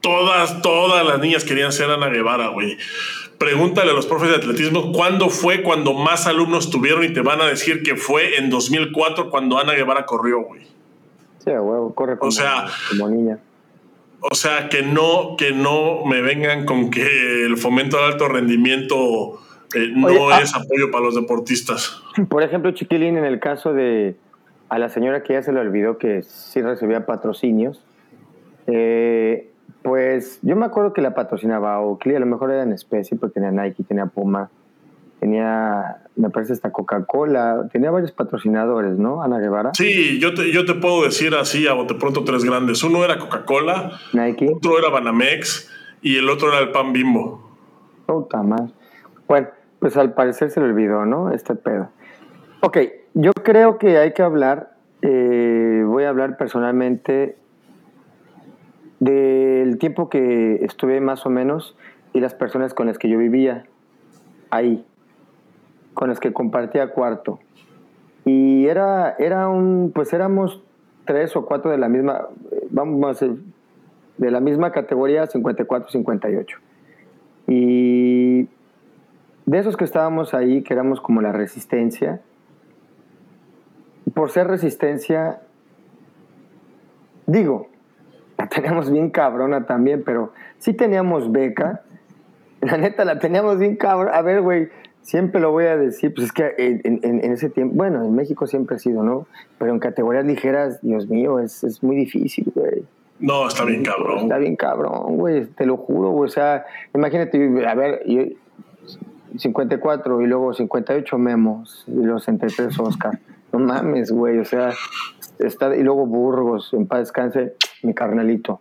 Todas, todas las niñas querían ser Ana Guevara, güey. Pregúntale a los profes de atletismo cuándo fue cuando más alumnos tuvieron y te van a decir que fue en 2004 cuando Ana Guevara corrió, güey. Sí, güey, corre como, o sea, como niña. O sea, que no, que no me vengan con que el fomento de alto rendimiento eh, no ah, es apoyo para los deportistas. Por ejemplo, Chiquilín, en el caso de, a la señora que ya se le olvidó que sí recibía patrocinios, eh, pues yo me acuerdo que la patrocinaba Oakley, a lo mejor era en especie, porque tenía Nike, tenía Puma, tenía, me parece, hasta Coca-Cola, tenía varios patrocinadores, ¿no, Ana Guevara? Sí, yo te, yo te puedo decir así a bote pronto tres grandes. Uno era Coca-Cola, Nike, otro era Banamex y el otro era el Pan Bimbo. Puta más. Bueno, pues al parecer se le olvidó, ¿no? Este pedo. Ok, yo creo que hay que hablar, eh, voy a hablar personalmente del tiempo que estuve más o menos y las personas con las que yo vivía ahí, con las que compartía cuarto. Y era, era un, pues éramos tres o cuatro de la misma, vamos a decir, de la misma categoría 54-58. Y de esos que estábamos ahí, que éramos como la resistencia, por ser resistencia, digo, la teníamos bien cabrona también, pero sí teníamos beca. La neta, la teníamos bien cabrona. A ver, güey, siempre lo voy a decir, pues es que en, ese tiempo, bueno, en México siempre ha sido, ¿no? Pero en categorías ligeras, Dios mío, es, es muy difícil, güey. No, está bien cabrón. Está bien cabrón, güey, te lo juro, güey. O sea, imagínate, a ver, 54 y luego 58 memos y los 33 Oscar. No mames, güey, o sea, está, y luego Burgos, en paz descanse, mi carnalito.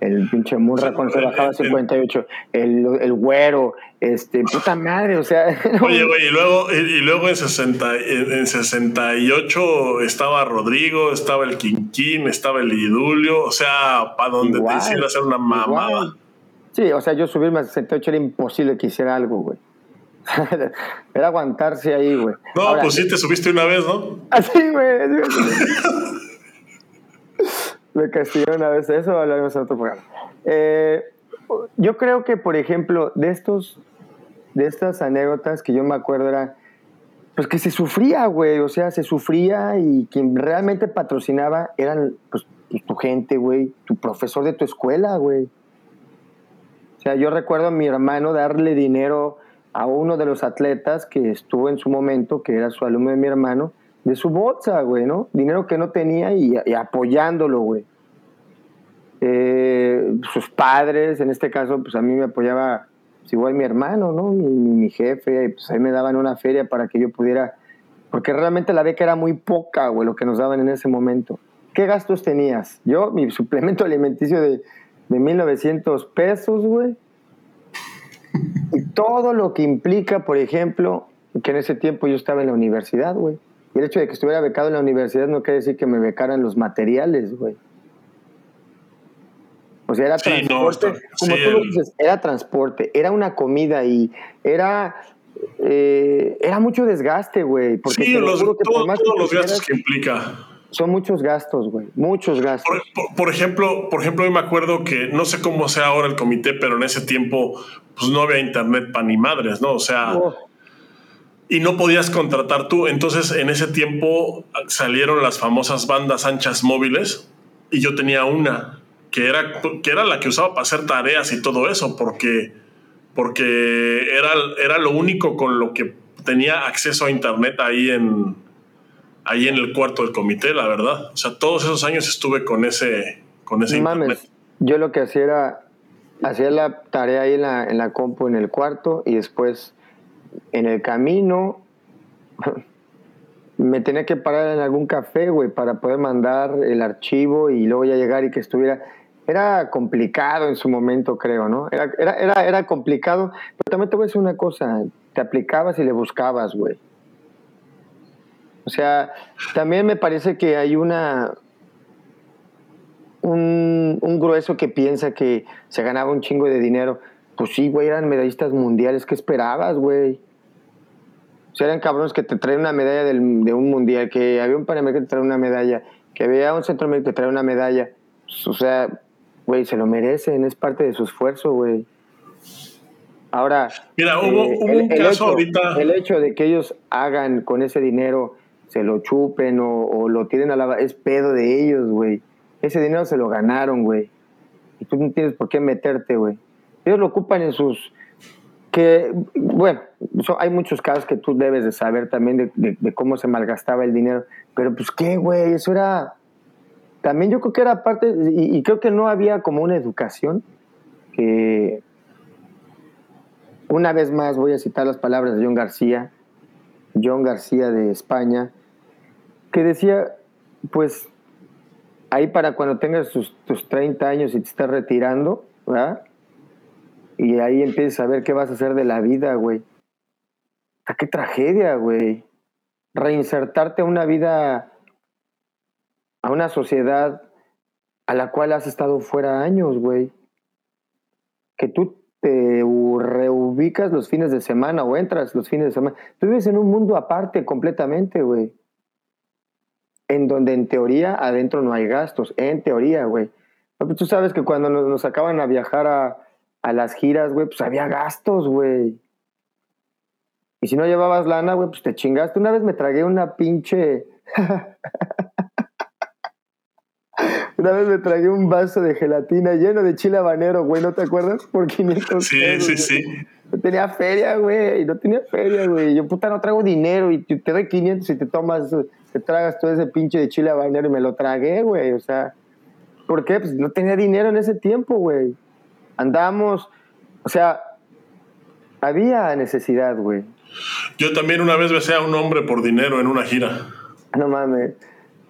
El pinche Murra cuando se bajaba 58, el, el güero, este, puta madre, o sea. Oye, güey, y luego, y, luego en, 60, en 68 estaba Rodrigo, estaba el Quinquín, estaba el Idulio, o sea, para donde te hiciera hacer una mamada. Sí, o sea, yo subirme a 68 era imposible que hiciera algo, güey. Era aguantarse ahí, güey. No, pues sí, te subiste una vez, ¿no? Así, güey. Me castigó una vez. Eso hablaremos en otro programa. Eh, yo creo que, por ejemplo, de estos, de estas anécdotas que yo me acuerdo era, pues que se sufría, güey. O sea, se sufría y quien realmente patrocinaba eran, pues, tu gente, güey, tu profesor de tu escuela, güey. O sea, yo recuerdo a mi hermano darle dinero a uno de los atletas que estuvo en su momento, que era su alumno de mi hermano, de su bolsa, güey, ¿no? Dinero que no tenía y, apoyándolo, güey. Eh, sus padres, en este caso, pues a mí me apoyaba pues, igual mi hermano, ¿no? Mi, mi, jefe, pues ahí me daban una feria para que yo pudiera, porque realmente la beca era muy poca, güey, lo que nos daban en ese momento. ¿Qué gastos tenías? Yo, mi suplemento alimenticio de, de 1900 pesos, güey y todo lo que implica, por ejemplo, que en ese tiempo yo estaba en la universidad, güey. Y el hecho de que estuviera becado en la universidad no quiere decir que me becaran los materiales, güey. O sea, era transporte, como tú lo dices, era transporte, era una comida y era eh, era mucho desgaste, güey. Sí, los, todos los gastos que implica. Son muchos gastos, güey, muchos gastos. Por, ejemplo, por ejemplo, yo me acuerdo que no sé cómo sea ahora el comité, pero en ese tiempo pues no había internet para ni madres, ¿no? O sea, oh. y no podías contratar tú. Entonces, en ese tiempo salieron las famosas bandas anchas móviles y yo tenía una que era, que era la que usaba para hacer tareas y todo eso, porque, porque era, era lo único con lo que tenía acceso a internet ahí en, ahí en el cuarto del comité, la verdad. O sea, todos esos años estuve con ese, con ese internet. Yo lo que hacía era, hacía la tarea ahí en la, en la compu en el cuarto y después en el camino me tenía que parar en algún café, güey, para poder mandar el archivo y luego ya llegar y que estuviera... Era complicado en su momento, creo, ¿no? Era, era, era, era complicado, pero también te voy a decir una cosa, te aplicabas y le buscabas, güey. O sea, también me parece que hay una un, grueso que piensa que se ganaba un chingo de dinero. Pues sí, güey, eran medallistas mundiales. ¿Qué esperabas, güey? O sea, eran cabrones que te traen una medalla de un mundial, que había un panamericano que te trae una medalla, que había un centroamericano que te trae una medalla. Pues, o sea, güey, se lo merecen, es parte de su esfuerzo, güey. Ahora, Mira, hubo, eh, un caso ahorita. El hecho de que ellos hagan con ese dinero se lo chupen o, lo tiren a la... Es pedo de ellos, güey. Ese dinero se lo ganaron, güey. Y tú no tienes por qué meterte, güey. Ellos lo ocupan en sus... Que, bueno, hay muchos casos que tú debes de saber también de, cómo se malgastaba el dinero. Pero pues qué, güey, eso era... También yo creo que era parte, y, y creo que no había como una educación que... Una vez más voy a citar las palabras de John García, John García de España, que decía, pues, ahí para cuando tengas tus, 30 años y te estás retirando, ¿verdad? Y ahí empiezas a ver qué vas a hacer de la vida, güey. ¿A qué tragedia, güey? Reinsertarte a una vida, a una sociedad a la cual has estado fuera años, güey. Que tú te reubicas los fines de semana o entras los fines de semana. Tú vives en un mundo aparte completamente, güey. En donde en teoría adentro no hay gastos. En teoría, güey. Pues tú sabes que cuando nos, nos acaban a viajar a, a las giras, güey, pues había gastos, güey. Y si no llevabas lana, güey, pues te chingaste. Una vez me tragué una pinche. Una vez me tragué un vaso de gelatina lleno de chile habanero, güey, ¿no te acuerdas? Por 500 Sí, sí, sí. No tenía feria, güey, no tenía feria, güey. Yo, puta, no traigo dinero y te, doy 500 y te tomas, te tragas todo ese pinche de chile habanero y me lo tragué, güey. O sea, ¿por qué? Pues no tenía dinero en ese tiempo, güey. Andamos, o sea, había necesidad, güey. Yo también una vez besé a un hombre por dinero en una gira. No mames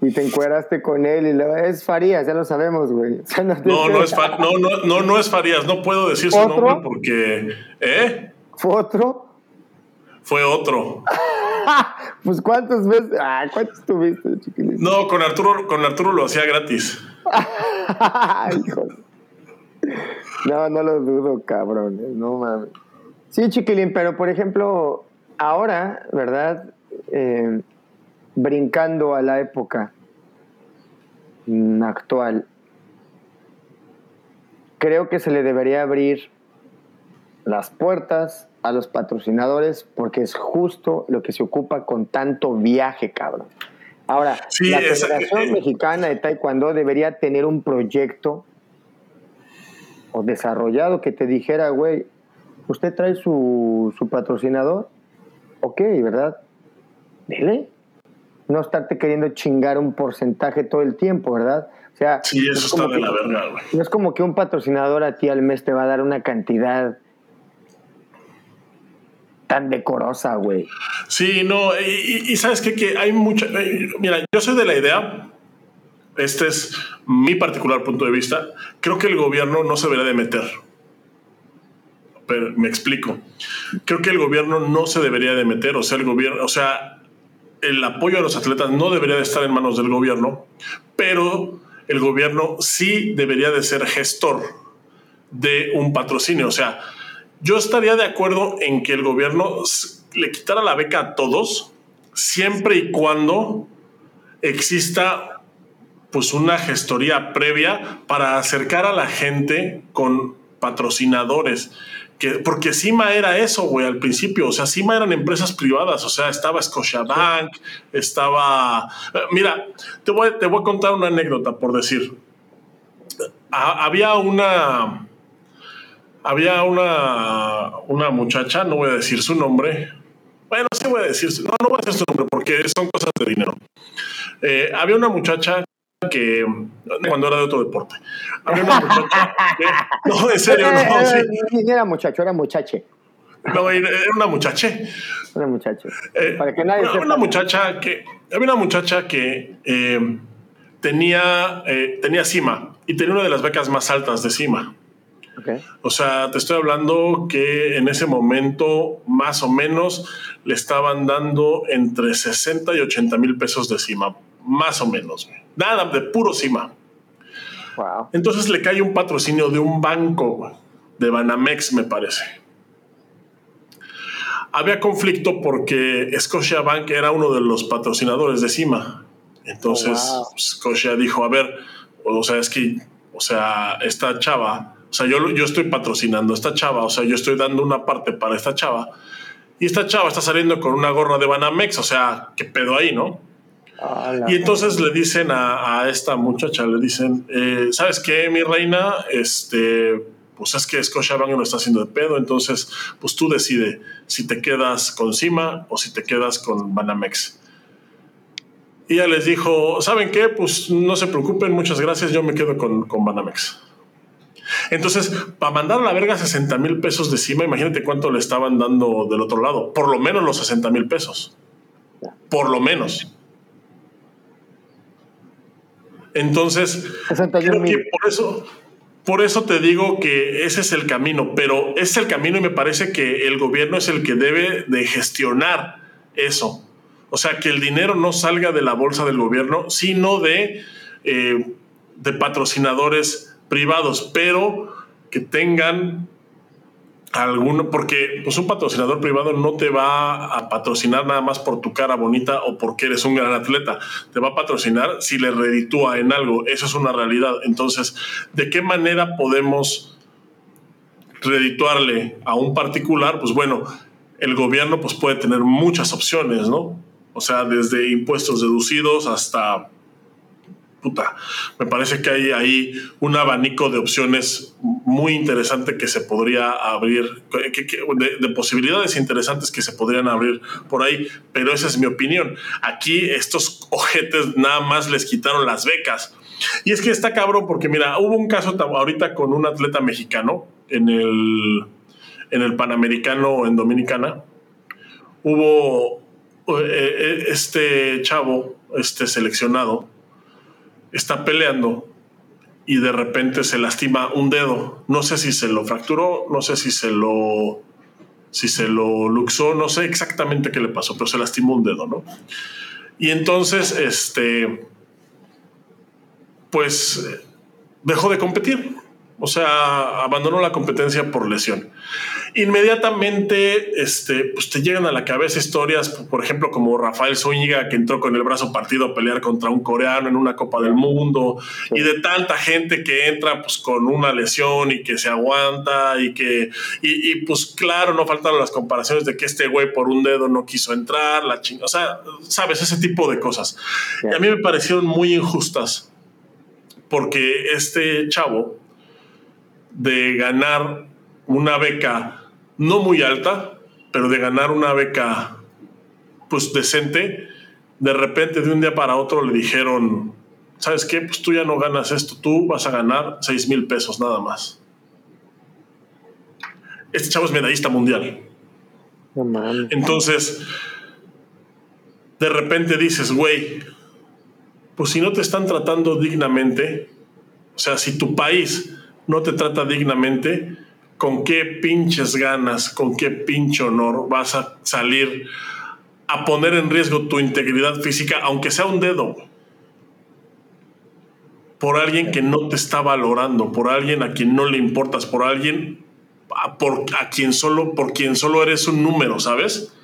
y te encueraste con él y lo, es Farías, ya lo sabemos, güey. no, no, es no, no, no, no, es Farías, no puedo decir su nombre porque. ¿Eh? ¿Fue otro? Fue otro. pues cuántas veces, ah, ¿cuántos tuviste, chiquilín? No, con Arturo, con Arturo lo hacía gratis. No, no lo dudo, cabrón, no mames. Sí, chiquilín, pero por ejemplo, ahora, ¿verdad? Eh, brincando a la época actual, creo que se le debería abrir las puertas a los patrocinadores porque es justo lo que se ocupa con tanto viaje, cabrón. Ahora, la Federación Mexicana de Taekwondo debería tener un proyecto o desarrollado que te dijera, güey, usted trae su, su patrocinador, ok, ¿verdad? Dile, no estarte queriendo chingar un porcentaje todo el tiempo, ¿verdad? O sea, sí, eso está de la verga, güey. No es como que un patrocinador a ti al mes te va a dar una cantidad tan decorosa, güey. Sí, no, y, sabes qué? que hay mucha. Eh, mira, yo soy de la idea, este es mi particular punto de vista, creo que el gobierno no se debería de meter. Pero me explico. Creo que el gobierno no se debería de meter, o sea, el gobierno, o sea, el apoyo a los atletas no debería de estar en manos del gobierno, pero el gobierno sí debería de ser gestor de un patrocinio. O sea, yo estaría de acuerdo en que el gobierno le quitara la beca a todos, siempre y cuando exista pues una gestoría previa para acercar a la gente con patrocinadores porque Cima era eso, güey, al principio. O sea, Cima eran empresas privadas. O sea, estaba Scotiabank, estaba. Eh, mira, te voy, te voy a contar una anécdota, por decir. había una. Había una, una muchacha, no voy a decir su nombre. Bueno, sí voy a decir. No, no voy a decir su nombre porque son cosas de dinero. Eh, había una muchacha que cuando era de otro deporte. Había una muchacha que, no, en serio, no, sí. era muchacho, era muchache. No, era una muchache. Una muchacha. Eh, Para que nadie una, una, muchacha que había una muchacha que eh, tenía eh, tenía CIMA y tenía una de las becas más altas de CIMA. Okay. O sea, te estoy hablando que en ese momento más o menos le estaban dando entre 60 y 80 mil pesos de CIMA, más o menos. Nada, de puro cima. Entonces le cae un patrocinio de un banco, de Banamex, me parece. Había conflicto porque Scotia Bank era uno de los patrocinadores de CIMA. Entonces oh, Scotia dijo, a ver, o sea, es que, o sea, esta chava, o sea, yo, yo estoy patrocinando a esta chava, o sea, yo estoy dando una parte para esta chava, y esta chava está saliendo con una gorra de Banamex, o sea, ¿qué pedo ahí, no? Y entonces le dicen a, esta muchacha, le dicen, eh, ¿sabes qué, mi reina? Este, pues es que Scotiabank lo está haciendo de pedo, entonces pues tú decide si te quedas con Cima o si te quedas con Banamex. Y ella les dijo, ¿saben qué? Pues no se preocupen, muchas gracias, yo me quedo con, con Banamex. Entonces, para mandar a la verga 60 mil pesos de Cima, imagínate cuánto le estaban dando del otro lado, por lo menos los 60 mil pesos. Por lo menos. Entonces, creo que por eso, por eso te digo que ese es el camino, pero es el camino y me parece que el gobierno es el que debe de gestionar eso. O sea, que el dinero no salga de la bolsa del gobierno, sino de, eh, de patrocinadores privados, pero que tengan alguno, porque pues un patrocinador privado no te va a patrocinar nada más por tu cara bonita o porque eres un gran atleta, te va a patrocinar si le reditúa en algo, eso es una realidad. Entonces, ¿de qué manera podemos redituarle a un particular? Pues bueno, el gobierno pues puede tener muchas opciones, ¿no? O sea, desde impuestos deducidos hasta puta, me parece que hay ahí un abanico de opciones muy interesante que se podría abrir, de, posibilidades interesantes que se podrían abrir por ahí, pero esa es mi opinión. Aquí estos ojetes nada más les quitaron las becas. Y es que está cabrón porque mira, hubo un caso ahorita con un atleta mexicano en el, en el Panamericano en Dominicana. Hubo eh, eh, este chavo, este seleccionado, está peleando y de repente se lastima un dedo. No sé si se lo fracturó, no sé si se lo si se lo luxó, no sé exactamente qué le pasó, pero se lastimó un dedo, ¿no? Y entonces, este, pues dejó de competir. O sea, abandonó la competencia por lesión. Inmediatamente este, pues te llegan a la cabeza historias, por ejemplo, como Rafael Zúñiga, que entró con el brazo partido a pelear contra un coreano en una Copa del Mundo, y de tanta gente que entra pues, con una lesión y que se aguanta, y que, y, pues claro, no faltaron las comparaciones de que este güey por un dedo no quiso entrar, la chingada, o sea, sabes, ese tipo de cosas. Y a mí me parecieron muy injustas, porque este chavo, de ganar una beca no muy alta, pero de ganar una beca pues decente, de repente de un día para otro le dijeron, ¿sabes qué? Pues tú ya no ganas esto, tú vas a ganar 6 mil pesos nada más. Este chavo es medallista mundial. Entonces, de repente dices, güey, pues si no te están tratando dignamente, o sea, si tu país no te trata dignamente, ¿con qué pinches ganas, con qué pinche honor vas a salir a poner en riesgo tu integridad física, aunque sea un dedo? Por alguien que no te está valorando, por alguien a quien no le importas, por alguien a, por, quien solo, por quien solo eres un número, ¿sabes?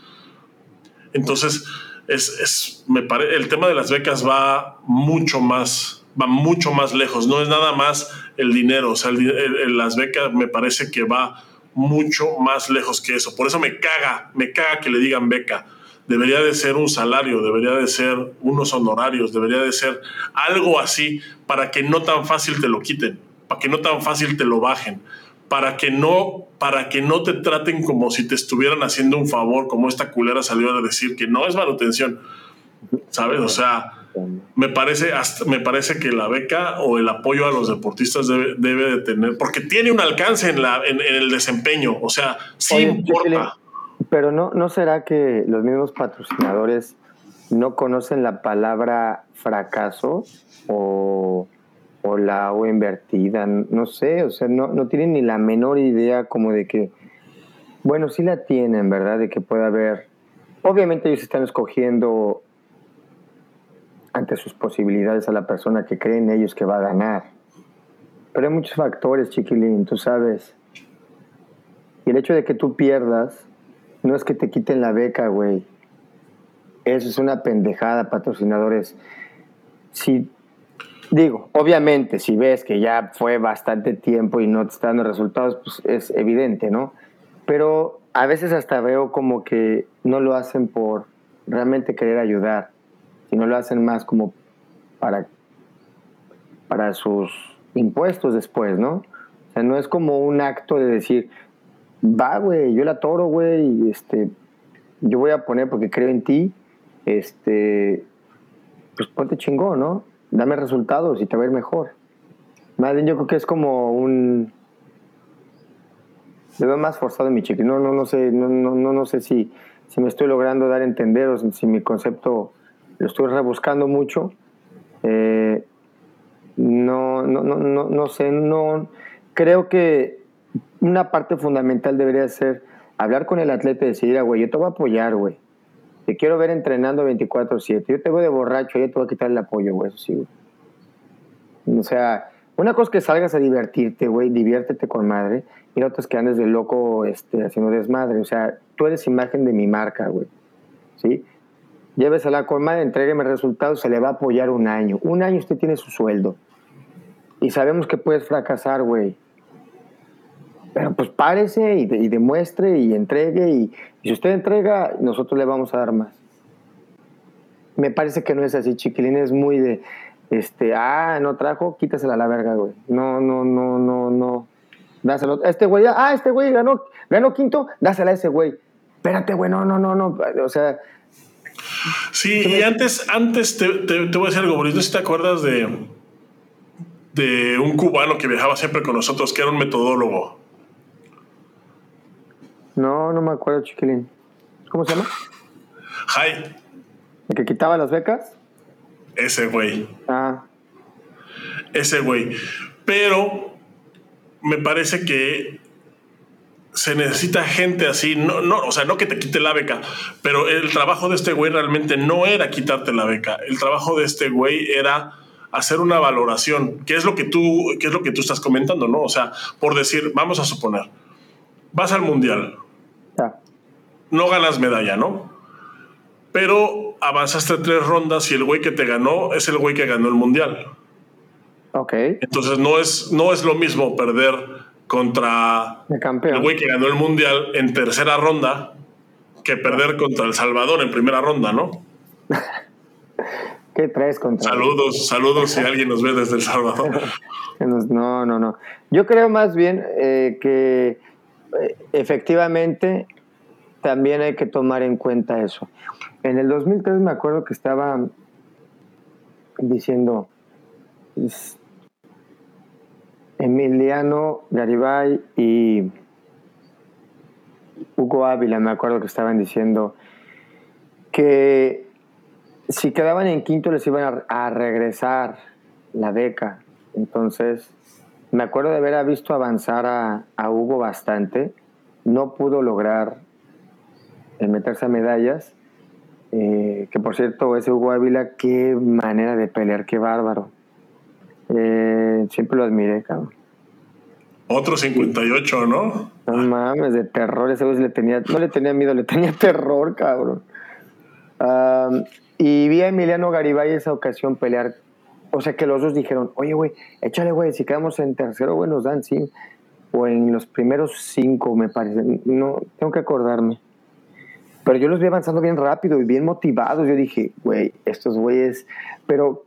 Entonces, es, es me el tema de las becas va mucho más va mucho más lejos, no es nada más el dinero, o sea, las becas me parece que va mucho más lejos que eso. Por eso me caga, me caga que le digan beca. Debería de ser un salario, debería de ser unos honorarios, debería de ser algo así para que no tan fácil te lo quiten, para que no tan fácil te lo bajen, para que no, para que no te traten como si te estuvieran haciendo un favor, como esta culera salió a decir que no es manutención, ¿sabes? O sea, me parece, me parece que la beca o el apoyo a los deportistas debe, de tener, porque tiene un alcance en, la, en, el desempeño, o sea, sí importa. Pero no, ¿no será que los mismos patrocinadores no conocen la palabra fracaso o, o la o invertida? No sé, o sea, no, no tienen ni la menor idea como de que, bueno, sí la tienen, ¿verdad? De que puede haber, obviamente ellos están escogiendo ante sus posibilidades a la persona que cree en ellos que va a ganar. Pero hay muchos factores, chiquilín, tú sabes. Y el hecho de que tú pierdas no es que te quiten la beca, güey. Eso es una pendejada, patrocinadores. Si, digo, obviamente, si ves que ya fue bastante tiempo y no te están dando resultados, pues es evidente, ¿no? Pero a veces hasta veo como que no lo hacen por realmente querer ayudar si no lo hacen más como para, para sus impuestos después, ¿no? O sea, no es como un acto de decir, va, güey, yo la toro, güey, este, yo voy a poner porque creo en ti, este, pues ponte chingón, ¿no? Dame resultados y te va a ir mejor. Más bien yo creo que es como un... Le veo más forzado en mi chiqui. No, no, no sé, no, no, no, sé si, si me estoy logrando dar a entender o si mi concepto lo estoy rebuscando mucho. Eh, no, no, no, no, no sé, no. Creo que una parte fundamental debería ser hablar con el atleta y decir, güey, yo te voy a apoyar, güey. Te quiero ver entrenando 24-7. Yo te voy de borracho, yo te voy a quitar el apoyo, güey, eso sí, O sea, una cosa es que salgas a divertirte, güey, diviértete con madre, y otra es que andes de loco este, haciendo desmadre. O sea, tú eres imagen de mi marca, güey. ¿Sí? Llévesela con madre, entrégueme resultados, se le va a apoyar un año. Un año usted tiene su sueldo. Y sabemos que puedes fracasar, güey. Pero pues párese y, demuestre y entregue. Y, si usted entrega, nosotros le vamos a dar más. Me parece que no es así, chiquilín. Es muy de, este, ah, no trajo, quítasela a la verga, güey. No, no, no, no, no. Dáselo. Este güey, ah, este güey ganó, ganó quinto, dásela a ese güey. Espérate, güey, no, no, no, no. O sea. Sí, y antes, antes te, te, voy a decir algo bonito. Si te acuerdas de, de un cubano que viajaba siempre con nosotros, que era un metodólogo. No, no me acuerdo, chiquilín. ¿Cómo se llama? Jai. ¿El que quitaba las becas? Ese güey. Ah. Ese güey. Pero me parece que se necesita gente así, no, no, o sea, no que te quite la beca, pero el trabajo de este güey realmente no era quitarte la beca. El trabajo de este güey era hacer una valoración, que es lo que tú, qué es lo que tú estás comentando, ¿no? O sea, por decir, vamos a suponer, vas al mundial, no ganas medalla, ¿no? Pero avanzaste tres rondas y el güey que te ganó es el güey que ganó el mundial. Ok. Entonces no es, no es lo mismo perder contra el, güey que ganó el mundial en tercera ronda que perder contra El Salvador en primera ronda, ¿no? ¿Qué traes contra Saludos, saludos si alguien nos ve desde El Salvador. no, no, no. Yo creo más bien eh, que eh, efectivamente también hay que tomar en cuenta eso. En el 2003 me acuerdo que estaba diciendo Emiliano Garibay y Hugo Ávila, me acuerdo que estaban diciendo que si quedaban en quinto les iban a, regresar la beca. Entonces, me acuerdo de haber visto avanzar a, Hugo bastante. No pudo lograr meterse a medallas. Eh, que por cierto, ese Hugo Ávila, qué manera de pelear, qué bárbaro. Eh, siempre lo admiré, cabrón. Otro 58, ¿no? No mames, de terror. Ese güey le tenía, no le tenía miedo, le tenía terror, cabrón. y vi a Emiliano Garibay esa ocasión pelear. O sea que los dos dijeron, oye, güey, échale, güey, si quedamos en tercero, güey, nos dan sí. O en los primeros cinco, me parece. No, tengo que acordarme. Pero yo los vi avanzando bien rápido y bien motivados. Yo dije, güey, estos güeyes. Pero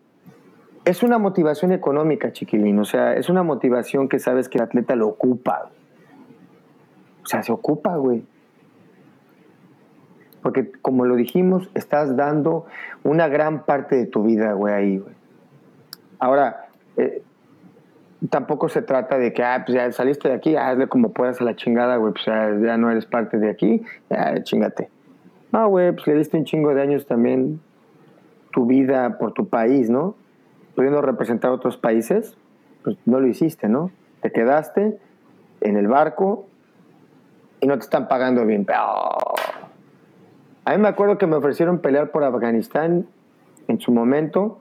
es una motivación económica, chiquilín. O sea, es una motivación que sabes que el atleta lo ocupa. O sea, se ocupa, güey. Porque como lo dijimos, estás dando una gran parte de tu vida, güey, ahí, güey. Ahora, eh, tampoco se trata de que, ah, pues ya saliste de aquí, hazle como puedas a la chingada, güey, pues ya, ya no eres parte de aquí, ya chingate. No, güey, pues le diste un chingo de años también tu vida por tu país, ¿no? Pudiendo representar a otros países, pues no lo hiciste, ¿no? Te quedaste en el barco y no te están pagando bien. A mí me acuerdo que me ofrecieron pelear por Afganistán en su momento.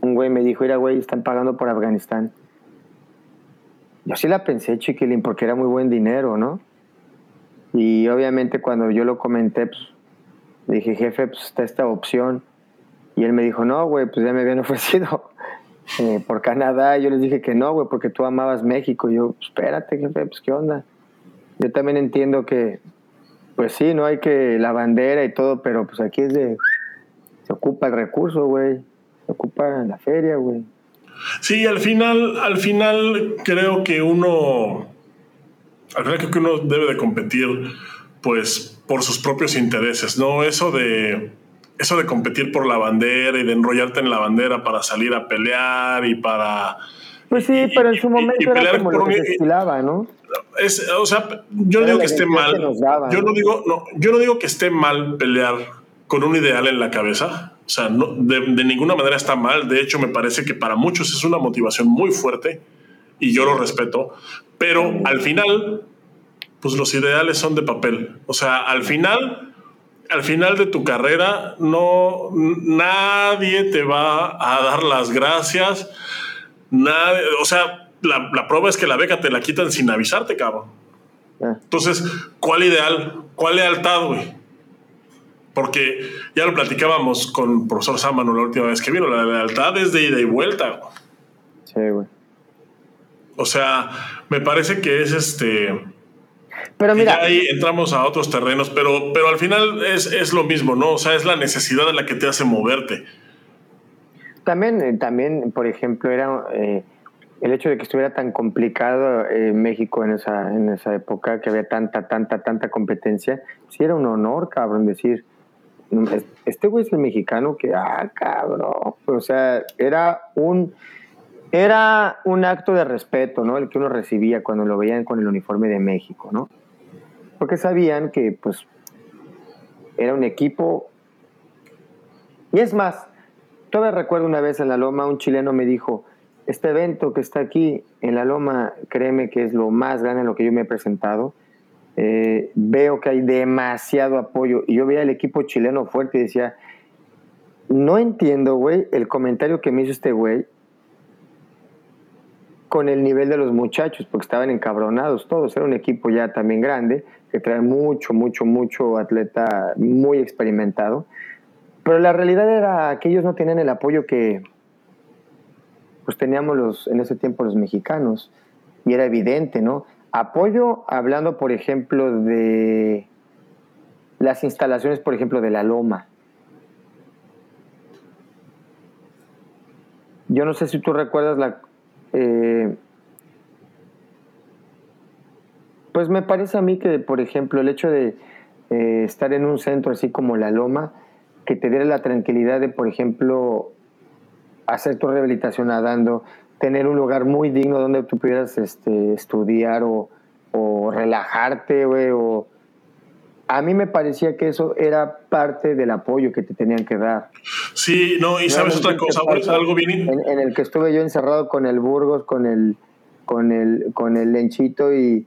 Un güey me dijo, mira, güey, están pagando por Afganistán. Yo sí la pensé, chiquilín, porque era muy buen dinero, ¿no? Y obviamente cuando yo lo comenté, pues, dije, jefe, pues está esta opción. Y él me dijo, no, güey, pues ya me habían ofrecido eh, por Canadá. yo les dije que no, güey, porque tú amabas México. Y yo, espérate, jefe, pues qué onda. Yo también entiendo que, pues sí, no hay que la bandera y todo, pero pues aquí es de, se ocupa el recurso, güey. Se ocupa la feria, güey. Sí, al final, al final creo que uno al final creo que uno debe de competir pues por sus propios intereses, ¿no? Eso de eso de competir por la bandera y de enrollarte en la bandera para salir a pelear y para pues sí, pero en su momento era como lo que se estilaba, ¿no? Es, o sea, yo no digo que esté mal. yo no digo, no, yo no digo que esté mal pelear con un ideal en la cabeza. O sea, no, de, de, ninguna manera está mal. De hecho, me parece que para muchos es una motivación muy fuerte y yo lo respeto. Pero al final, pues los ideales son de papel. O sea, al final, al final de tu carrera, no, nadie te va a dar las gracias, Nada, o sea, la, la, prueba es que la beca te la quitan sin avisarte, cabrón. Ah. Entonces, ¿cuál ideal? ¿Cuál lealtad, güey? Porque ya lo platicábamos con el profesor Sámano la última vez que vino, la lealtad es de ida y vuelta. Sí, güey. O sea, me parece que es este. Pero mira. Ya ahí entramos a otros terrenos, pero, pero al final es, es, lo mismo, ¿no? O sea, es la necesidad de la que te hace moverte. También, eh, también por ejemplo, era eh, el hecho de que estuviera tan complicado eh, México en esa, en esa época, que había tanta, tanta, tanta competencia, sí era un honor, cabrón, decir, este güey es el mexicano que, ah, cabrón, o sea, era un, era un acto de respeto, ¿no? El que uno recibía cuando lo veían con el uniforme de México, ¿no? Porque sabían que, pues, era un equipo. Y es más, todavía recuerdo una vez en la Loma, un chileno me dijo, este evento que está aquí en la Loma, créeme que es lo más grande en lo que yo me he presentado. Eh, veo que hay demasiado apoyo y yo veía el equipo chileno fuerte y decía, no entiendo, güey, el comentario que me hizo este güey con el nivel de los muchachos, porque estaban encabronados todos, era un equipo ya también grande, que trae mucho, mucho, mucho atleta muy experimentado, pero la realidad era que ellos no tenían el apoyo que pues teníamos los, en ese tiempo los mexicanos, y era evidente, ¿no? Apoyo hablando, por ejemplo, de las instalaciones, por ejemplo, de la Loma. Yo no sé si tú recuerdas la... Eh, pues me parece a mí que, por ejemplo, el hecho de eh, estar en un centro así como la Loma, que te diera la tranquilidad de, por ejemplo, hacer tu rehabilitación nadando, tener un lugar muy digno donde tú pudieras este, estudiar o, relajarte, güey, o... A mí me parecía que eso era parte del apoyo que te tenían que dar. Sí, no, y sabes otra cosa, algo bien... En, el que estuve yo encerrado con el Burgos, con el, con el, con el Lenchito y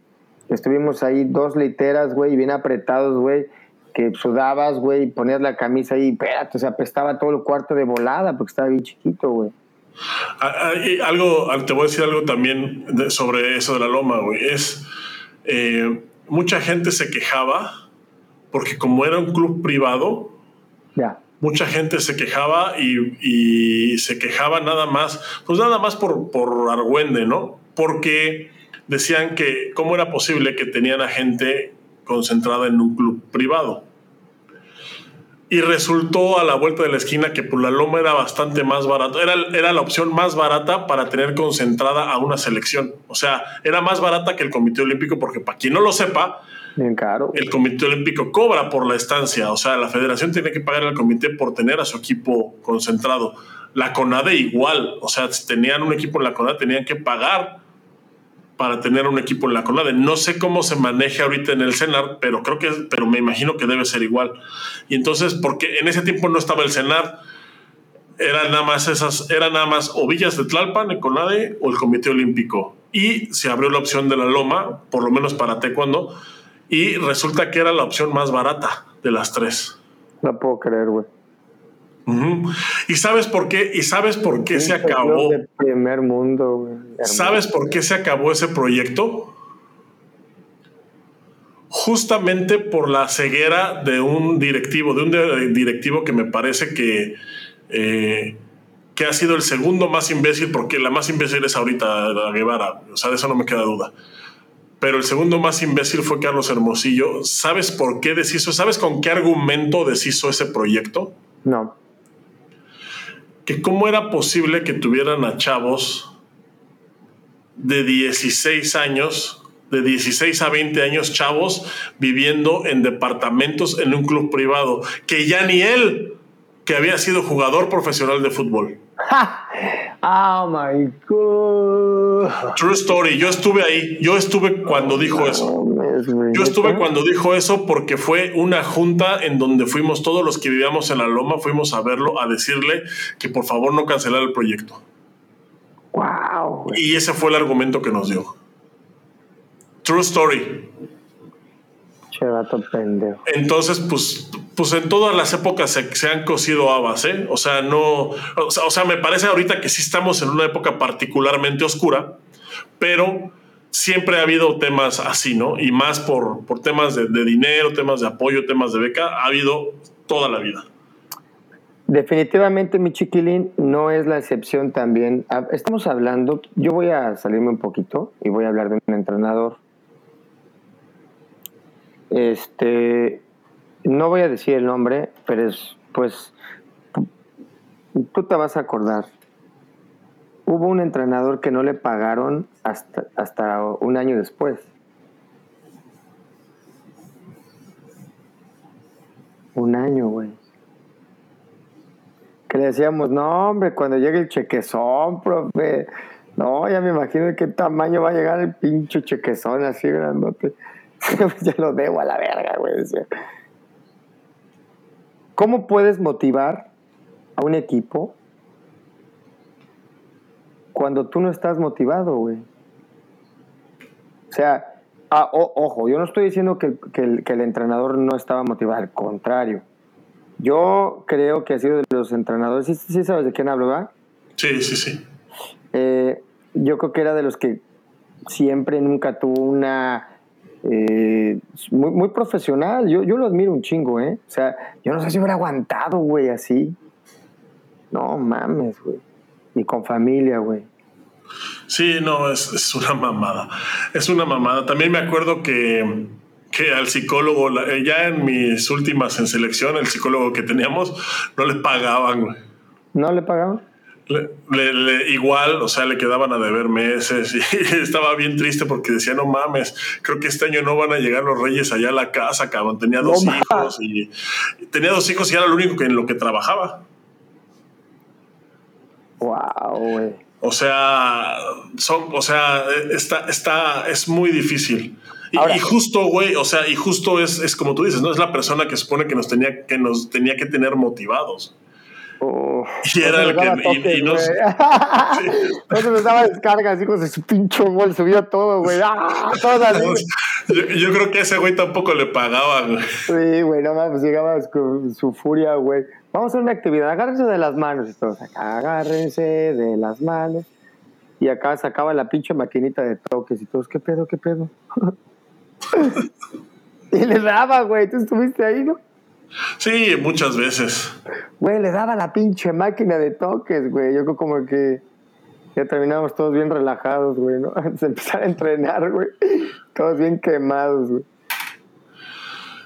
estuvimos ahí dos literas, güey, bien apretados, güey, que sudabas, güey, ponías la camisa ahí, espérate, o sea, apestaba todo el cuarto de volada porque estaba bien chiquito, güey. Ah, ah, algo, te voy a decir algo también sobre eso de la loma, güey. Es eh, mucha gente se quejaba porque como era un club privado, mucha gente se quejaba y, se quejaba nada más, pues nada más por, por Argüende, ¿no? Porque decían que cómo era posible que tenían a gente concentrada en un club privado. Y resultó a la vuelta de la esquina que por la loma era bastante más barato. Era, era la opción más barata para tener concentrada a una selección. O sea, era más barata que el Comité Olímpico, porque para quien no lo sepa, Bien caro. el Comité Olímpico cobra por la estancia. O sea, la federación tiene que pagar al comité por tener a su equipo concentrado. La CONADE igual. O sea, si tenían un equipo en la CONADE, tenían que pagar para tener un equipo en la CONADE. No sé cómo se maneja ahorita en el CENAR, pero creo que, pero me imagino que debe ser igual. Y entonces, porque en ese tiempo no estaba el CENAR, eran nada más esas, eran nada más o Villas de Tlalpan, el CONADE o el Comité Olímpico. Y se abrió la opción de la Loma, por lo menos para taekwondo, y resulta que era la opción más barata de las tres. No puedo creer, güey. ¿Y sabes por qué? ¿Y sabes por qué se acabó? primer mundo, ¿Sabes por qué se acabó ese proyecto? Justamente por la ceguera de un directivo, de un directivo que me parece que, eh, que ha sido el segundo más imbécil, porque la más imbécil es ahorita la Guevara, o sea, de eso no me queda duda. Pero el segundo más imbécil fue Carlos Hermosillo. ¿Sabes por qué deshizo? ¿Sabes con qué argumento deshizo ese proyecto? No que cómo era posible que tuvieran a chavos de 16 años, de 16 a 20 años, chavos viviendo en departamentos en un club privado, que ya ni él, que había sido jugador profesional de fútbol. Oh my God. True story. Yo estuve ahí. Yo estuve cuando dijo eso. Yo estuve cuando dijo eso porque fue una junta en donde fuimos todos los que vivíamos en la loma, fuimos a verlo, a decirle que por favor no cancelara el proyecto. Wow. Y ese fue el argumento que nos dio. True story. Che, pendejo. Entonces, pues pues en todas las épocas se, han cosido habas, ¿eh? O sea, no, o sea, me parece ahorita que sí estamos en una época particularmente oscura, pero siempre ha habido temas así, ¿no? Y más por, por temas de, dinero, temas de apoyo, temas de beca, ha habido toda la vida. Definitivamente mi chiquilín no es la excepción también. Ah, estamos hablando, yo voy a salirme un poquito y voy a hablar de un entrenador. Este, no voy a decir el nombre, pero es, pues, tú te vas a acordar. Hubo un entrenador que no le pagaron hasta, hasta un año después. Un año, güey. Que le decíamos, no, hombre, cuando llegue el chequezón, profe. No, ya me imagino de qué tamaño va a llegar el pinche chequezón así grandote. ya lo debo a la verga, güey. ¿Cómo puedes motivar a un equipo cuando tú no estás motivado, güey? O sea, ah, ojo, yo no estoy diciendo que, el, entrenador no estaba motivado, al contrario. Yo creo que ha sido de los entrenadores, ¿sí, sabes de quién hablo, va? Sí, sí, sí. Eh, yo creo que era de los que siempre, nunca tuvo una eh, muy, muy profesional. Yo, yo lo admiro un chingo, ¿eh? O sea, yo no sé si hubiera aguantado, güey, así. No mames, güey. Ni con familia, güey. Sí, no, es, una mamada. Es una mamada. También me acuerdo que, que al psicólogo, eh, ya en mis últimas en selección, el psicólogo que teníamos, no le pagaban, güey. ¿No le pagaban? Le, igual, o sea, le quedaban a deber meses y estaba bien triste porque decía, no mames, creo que este año no van a llegar los reyes allá a la casa, cabrón. Tenía dos hijos y tenía dos hijos y era lo único que en lo que trabajaba. Wow, güey. O sea, son, o sea, está, está, es muy difícil. Y, justo, güey, o sea, y justo es, es como tú dices, ¿no? Es la persona que supone que nos tenía que, nos tenía que tener motivados y era el que. y, no, se me daba descargas, hijos de su pincho gol, subía todo, güey. ¡Ah! yo, creo que a ese güey tampoco le pagaban, Sí, güey, no mames, llegaba con su furia, güey. Vamos a hacer una actividad, agárrense de las manos y todos acá, agárrense de las manos. Y acá sacaba la pinche maquinita de toques y todos, ¿qué pedo, qué pedo? y le daba, güey, tú estuviste ahí, ¿no? Sí, muchas veces. Güey, le daba la pinche máquina de toques, güey. Yo creo como que ya terminamos todos bien relajados, güey, ¿no? Antes de empezar a entrenar, güey. Todos bien quemados, güey.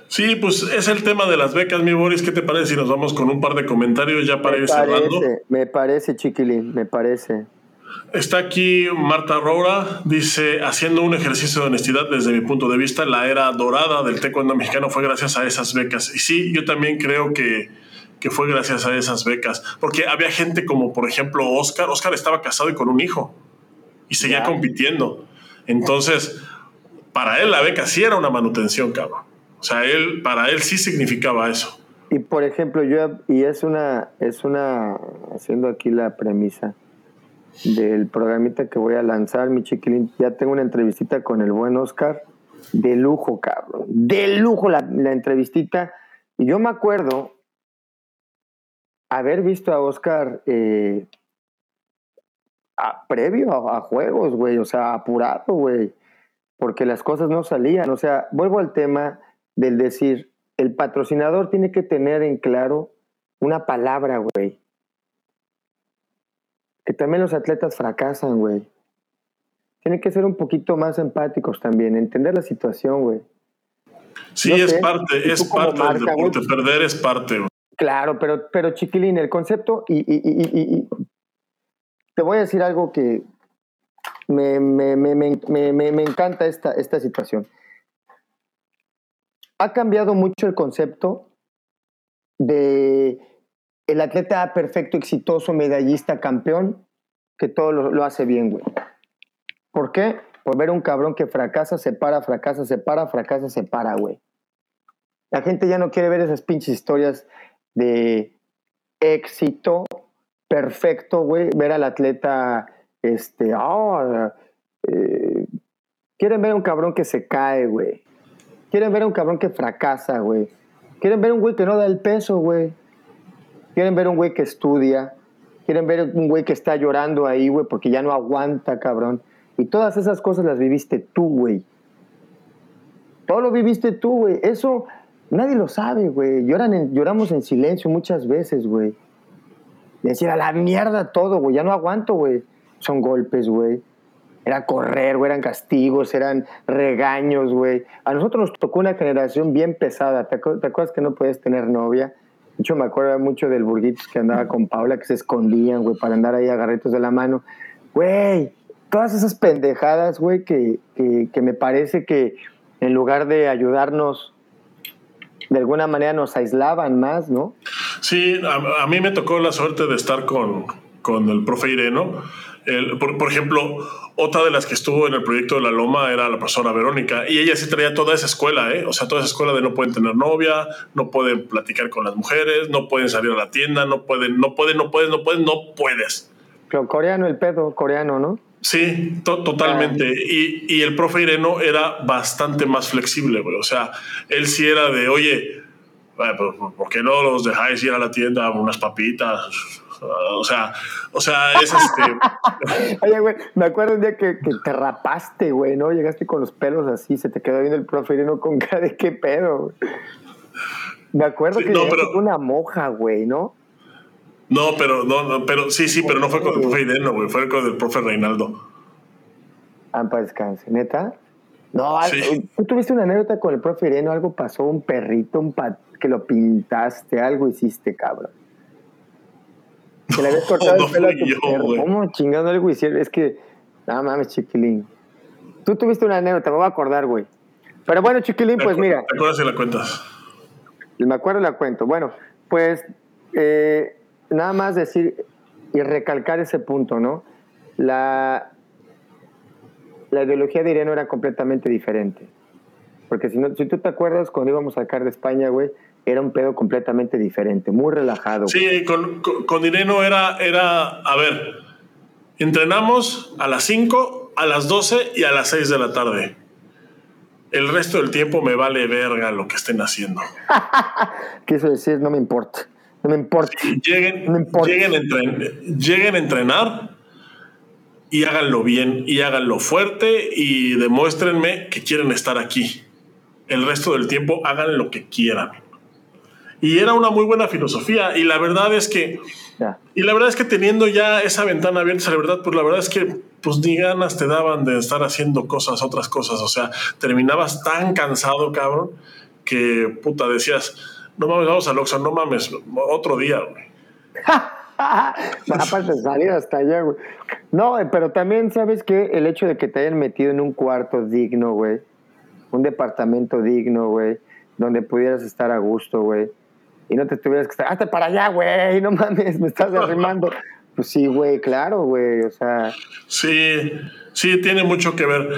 Sí, pues es el tema de las becas, mi Boris. ¿Qué te parece si nos vamos con un par de comentarios ya para ir cerrando? Me parece, chiquilín, me parece. Está aquí Marta Roura, dice, haciendo un ejercicio de honestidad desde mi punto de vista, la era dorada del taekwondo mexicano fue gracias a esas becas. Y sí, yo también creo que, que fue gracias a esas becas, porque había gente como, por ejemplo, Oscar. Oscar estaba casado y con un hijo y seguía compitiendo. Entonces, para él la beca sí era una manutención, cabrón. O sea, él, para él sí significaba eso. Y por ejemplo, yo, y es una, es una, haciendo aquí la premisa, del programita que voy a lanzar, mi chiquilín. Ya tengo una entrevistita con el buen Oscar. De lujo, cabrón. De lujo la, la entrevistita. Y yo me acuerdo haber visto a Oscar eh, previo a, juegos, güey. O sea, apurado, güey. Porque las cosas no salían. O sea, vuelvo al tema del decir, el patrocinador tiene que tener en claro una palabra, güey que también los atletas fracasan, güey. Tienen que ser un poquito más empáticos también, entender la situación, güey. Sí, es parte, es parte del deporte, perder es parte. Güey. Claro, pero, pero chiquilín, el concepto, y, te voy a decir algo que me, me, me, me encanta esta, esta situación. Ha cambiado mucho el concepto de el atleta perfecto, exitoso, medallista, campeón, que todo lo, hace bien, güey. ¿Por qué? Por ver un cabrón que fracasa, se para, fracasa, se para, fracasa, se para, güey. La gente ya no quiere ver esas pinches historias de éxito perfecto, güey. Ver al atleta, este, oh, quieren ver un cabrón que se cae, güey. Quieren ver un cabrón que fracasa, güey. Quieren ver un güey que no da el peso, güey. Quieren ver un güey que estudia. Quieren ver un güey que está llorando ahí, güey, porque ya no aguanta, cabrón. Y todas esas cosas las viviste tú, güey. Todo lo viviste tú, güey. Eso nadie lo sabe, güey. lloramos en silencio muchas veces, güey. Decir a la mierda todo, güey. Ya no aguanto, güey. Son golpes, güey. Era correr, güey. Eran castigos, eran regaños, güey. A nosotros nos tocó una generación bien pesada. ¿Te, acuerdas que no puedes tener novia? De hecho, me acuerdo mucho del burguitos que andaba con Paula, que se escondían, güey, para andar ahí agarritos de la mano. Güey, todas esas pendejadas, güey, que, que me parece que en lugar de ayudarnos, de alguna manera nos aislaban más, ¿no? Sí, a, mí me tocó la suerte de estar con, con el profe Ireno. El, por, ejemplo, otra de las que estuvo en el proyecto de la Loma era la profesora Verónica y ella sí traía toda esa escuela, ¿eh? o sea, toda esa escuela de no pueden tener novia, no pueden platicar con las mujeres, no pueden salir a la tienda, no pueden, no pueden, no puedes, no puedes, no puedes. Pero coreano el pedo, coreano, ¿no? Sí, totalmente. Y, y, el profe Ireno era bastante más flexible, güey. O sea, él sí era de, oye, pues, ¿por qué no los dejáis ir a la tienda unas papitas? O sea, o sea, es este. Oye, güey, me acuerdo un día que, te rapaste, güey, ¿no? Llegaste con los pelos así, se te quedó viendo el profe Ireno con cara de qué pedo. Me acuerdo que no, pero... una moja, güey, ¿no? No, pero, no, pero sí, sí, pero no fue con el profe Ireno, güey, fue con el profe Reinaldo. Ah, para descanse, ¿neta? No, tú tuviste una anécdota con el profe Ireno, algo pasó, un perrito, un pat que lo pintaste, algo hiciste, cabrón. Que le habías cortado el pelo a tu yo, perro. ¿Cómo chingando algo hicieron? Es que, nada mames, chiquilín. Tú tuviste una anécdota, me voy a acordar, güey. Pero bueno, chiquilín, pues mira. ¿Te acuerdas si la cuentas? Me acuerdo y la cuento. Bueno, pues eh, nada más decir y recalcar ese punto, ¿no? La, la ideología de Irene era completamente diferente. Porque si, no, si tú te acuerdas, cuando íbamos a sacar de España, güey, era un pedo completamente diferente, muy relajado. Sí, con, con, Ireno era, era, a ver, entrenamos a las 5, a las 12 y a las 6 de la tarde. El resto del tiempo me vale verga lo que estén haciendo. Quiso decir, no me importa. No me importa. lleguen, Lleguen, a entrenar y háganlo bien y háganlo fuerte y demuéstrenme que quieren estar aquí. El resto del tiempo hagan lo que quieran. Y era una muy buena filosofía y la verdad es que y la verdad es que teniendo ya esa ventana abierta, la verdad, pues la verdad es que pues ni ganas te daban de estar haciendo cosas, otras cosas, o sea, terminabas tan cansado, cabrón, que puta decías, no mames, vamos al Oxxo, no mames, otro día, güey. Aparte salir hasta allá, güey. No, pero también sabes que el hecho de que te hayan metido en un cuarto digno, güey, un departamento digno, güey, donde pudieras estar a gusto, güey, y no te tuvieras que estar, hasta para allá, güey, no mames, me estás arrimando. Pues sí, güey, claro, güey, o sea. Sí, sí, tiene mucho que ver.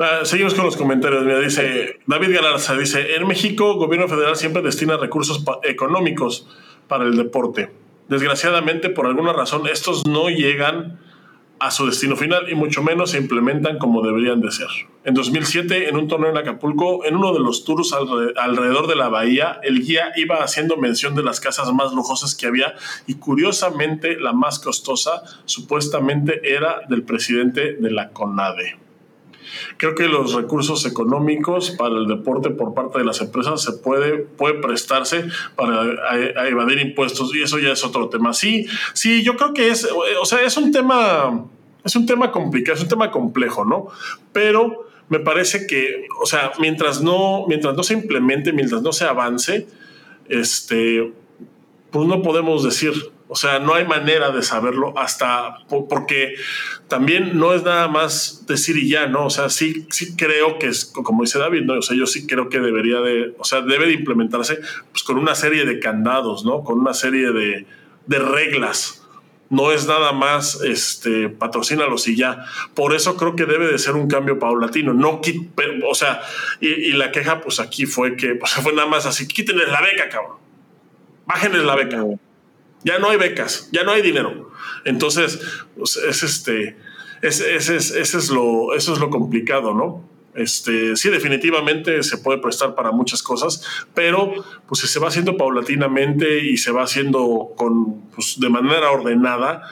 Ah, seguimos con los comentarios. Mira, dice David Galarza, dice, en México, gobierno federal siempre destina recursos económicos para el deporte. Desgraciadamente, por alguna razón, estos no llegan a su destino final y mucho menos se implementan como deberían de ser. En 2007, en un torneo en Acapulco, en uno de los tours alrededor de la bahía, el guía iba haciendo mención de las casas más lujosas que había y curiosamente la más costosa supuestamente era del presidente de la CONADE. Creo que los recursos económicos para el deporte por parte de las empresas se puede, puede prestarse para evadir impuestos y eso ya es otro tema. Sí, sí, yo creo que es, o sea, es un tema, es un tema complicado, es un tema complejo, ¿no? Pero me parece que, o sea, mientras no, mientras no se implemente, mientras no se avance, este, pues no podemos decir, o sea, no hay manera de saberlo hasta porque también no es nada más decir y ya, ¿no? O sea, sí, sí creo que es, como dice David, ¿no? O sea, yo sí creo que debería de, o sea, debe de implementarse pues con una serie de candados, ¿no? Con una serie de, de reglas. No es nada más, este, patrocínalos y ya. Por eso creo que debe de ser un cambio paulatino. No, o sea, y, la queja, pues aquí fue que, pues fue nada más así, quítenles la beca, cabrón. Bájenles la beca ya no hay becas, ya no hay dinero. Entonces, pues, es este, ese es, es lo, eso es lo complicado, ¿no? Este, sí, definitivamente se puede prestar para muchas cosas, pero pues se va haciendo paulatinamente y se va haciendo con, pues, de manera ordenada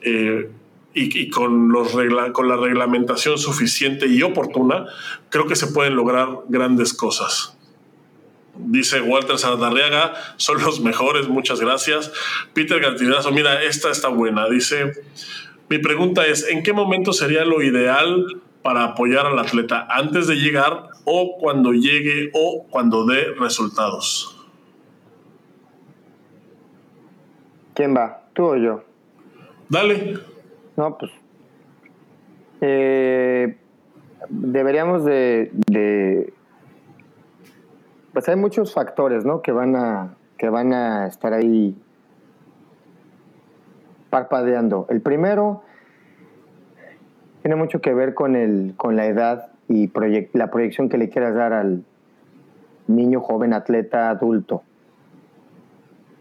eh, y, con, los con la reglamentación suficiente y oportuna, creo que se pueden lograr grandes cosas. Dice Walter Sardarriaga, son los mejores, muchas gracias. Peter Gartinazo, mira, esta está buena. Dice, mi pregunta es, ¿en qué momento sería lo ideal para apoyar al atleta? ¿Antes de llegar o cuando llegue o cuando dé resultados? ¿Quién va? ¿Tú o yo? Dale. No, pues. Eh, deberíamos de, de, Pues hay muchos factores, ¿no? Que van a, que van a estar ahí parpadeando. El primero tiene mucho que ver con, el, con la edad y la proyección que le quieras dar al niño, joven, atleta, adulto.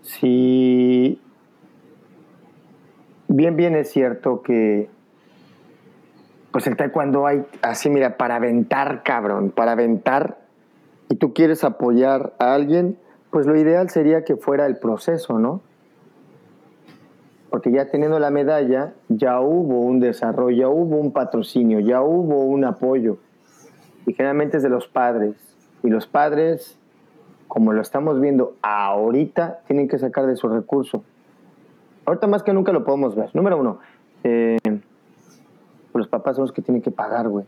Si bien, bien es cierto que pues el taekwondo hay así, mira, para aventar, cabrón, para aventar, y tú quieres apoyar a alguien, pues lo ideal sería que fuera el proceso, ¿no? porque ya teniendo la medalla, ya hubo un desarrollo, ya hubo un patrocinio, ya hubo un apoyo. Y generalmente es de los padres. Y los padres, como lo estamos viendo ahorita, tienen que sacar de su recurso. Ahorita más que nunca lo podemos ver. Número uno, eh, los papás son los que tienen que pagar, güey.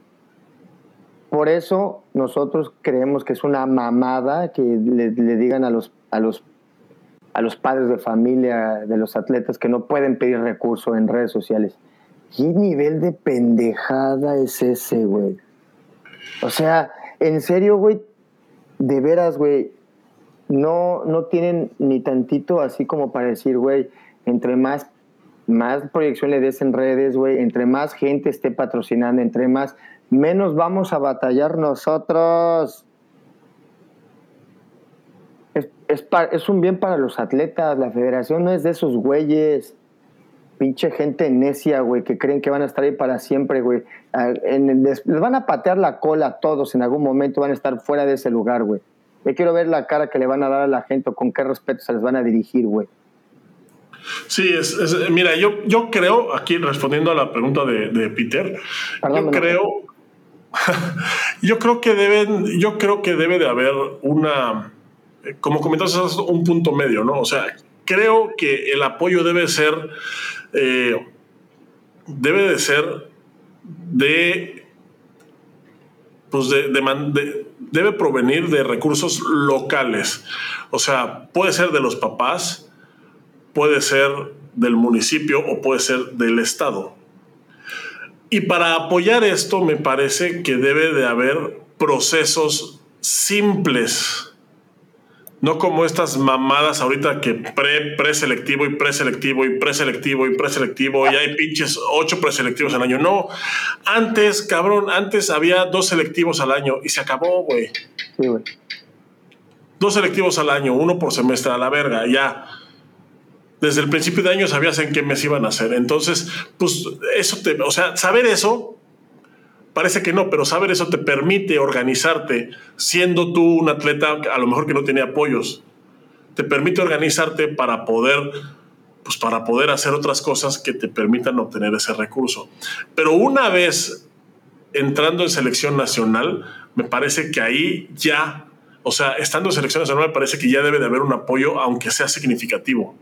Por eso nosotros creemos que es una mamada que le, digan a los, a los a los padres de familia de los atletas que no pueden pedir recurso en redes sociales. ¿Qué nivel de pendejada es ese, güey? O sea, en serio, güey, de veras, güey, no, no tienen ni tantito así como para decir, güey, entre más, más proyección le des en redes, güey, entre más gente esté patrocinando, entre más, menos vamos a batallar nosotros es, un bien para los atletas. La federación no es de esos güeyes. Pinche gente necia, güey, que creen que van a estar ahí para siempre, güey. les, van a patear la cola a todos en algún momento, van a estar fuera de ese lugar, güey. Yo quiero ver la cara que le van a dar a la gente o con qué respeto se les van a dirigir, güey. Sí, es, mira, yo, yo creo, aquí respondiendo a la pregunta de, Peter, yo creo, yo creo que deben, yo creo que debe de haber una, como comentaste, un punto medio, ¿no? O sea, creo que el apoyo debe ser, eh, debe de ser de, pues de, debe provenir de recursos locales. O sea, puede ser de los papás, puede ser del municipio o puede ser del estado. Y para apoyar esto me parece que debe de haber procesos simples no como estas mamadas ahorita que pre, preselectivo y preselectivo y preselectivo y preselectivo y hay pinches ocho preselectivos al año. No, antes, cabrón, antes había dos selectivos al año y se acabó, güey. Sí, güey. Dos selectivos al año, uno por semestre a la verga, ya. Desde el principio de año sabías en qué mes iban a hacer. Entonces, pues eso te, o sea, saber eso Parece que no, pero saber eso te permite organizarte, siendo tú un atleta a lo mejor que no tiene apoyos. Te permite organizarte para poder, pues para poder hacer otras cosas que te permitan obtener ese recurso. Pero una vez entrando en selección nacional, me parece que ahí ya, o sea, estando en selección nacional, me parece que ya debe de haber un apoyo, aunque sea significativo.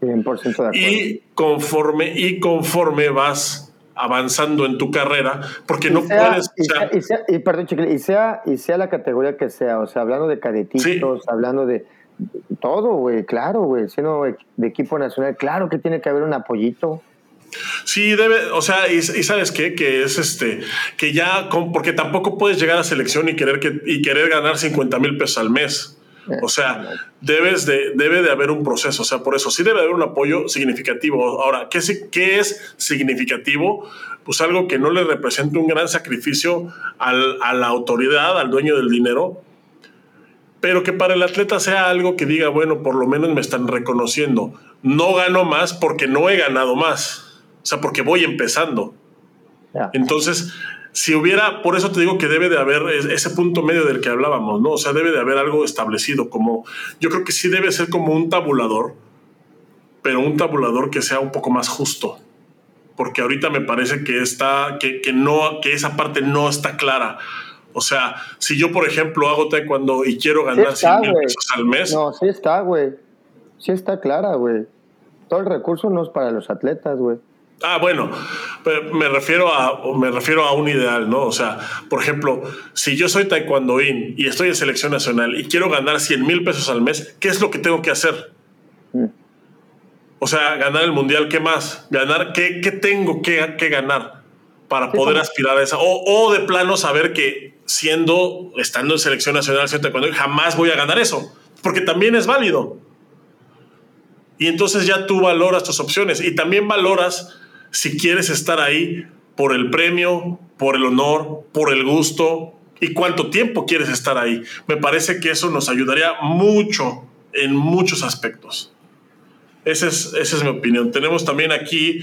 100% de acuerdo. Y conforme, y conforme vas avanzando en tu carrera, porque no puedes... Y sea, y sea, y, perdón, y, sea, y sea la categoría que sea, o sea, hablando de cadetitos, hablando de todo, güey, claro, güey, siendo de equipo nacional, claro que tiene que haber un apoyito. Sí, debe, o sea, y, sabes qué, que es este, que ya, porque tampoco puedes llegar a selección y querer, que, y querer ganar 50 mil pesos al mes. O sea, debes de, debe de haber un proceso. O sea, por eso sí debe haber un apoyo significativo. Ahora, ¿qué, qué es significativo? Pues algo que no le represente un gran sacrificio al, a la autoridad, al dueño del dinero, pero que para el atleta sea algo que diga, bueno, por lo menos me están reconociendo. No gano más porque no he ganado más. O sea, porque voy empezando. Entonces, si hubiera, por eso te digo que debe de haber ese punto medio del que hablábamos, ¿no? O sea, debe de haber algo establecido, como yo creo que sí debe ser como un tabulador, pero un tabulador que sea un poco más justo, porque ahorita me parece que está, que, que no, que esa parte no está clara. O sea, si yo, por ejemplo, hago taekwondo y quiero ganar sí 100 mil pesos al mes. No, sí está, güey. Sí está clara, güey. Todo el recurso no es para los atletas, güey. Ah, bueno, me refiero a me refiero a un ideal, ¿no? O sea, por ejemplo, si yo soy taekwondoín y estoy en selección nacional y quiero ganar 100 mil pesos al mes, ¿qué es lo que tengo que hacer? Mm. O sea, ganar el mundial, ¿qué más? Ganar, ¿qué, qué tengo que, que, ganar para poder aspirar a esa? O, o, de plano saber que siendo, estando en selección nacional, taekwondo, jamás voy a ganar eso, porque también es válido. Y entonces ya tú valoras tus opciones y también valoras si quieres estar ahí por el premio, por el honor, por el gusto y cuánto tiempo quieres estar ahí. Me parece que eso nos ayudaría mucho en muchos aspectos. Esa es, esa es mi opinión. Tenemos también aquí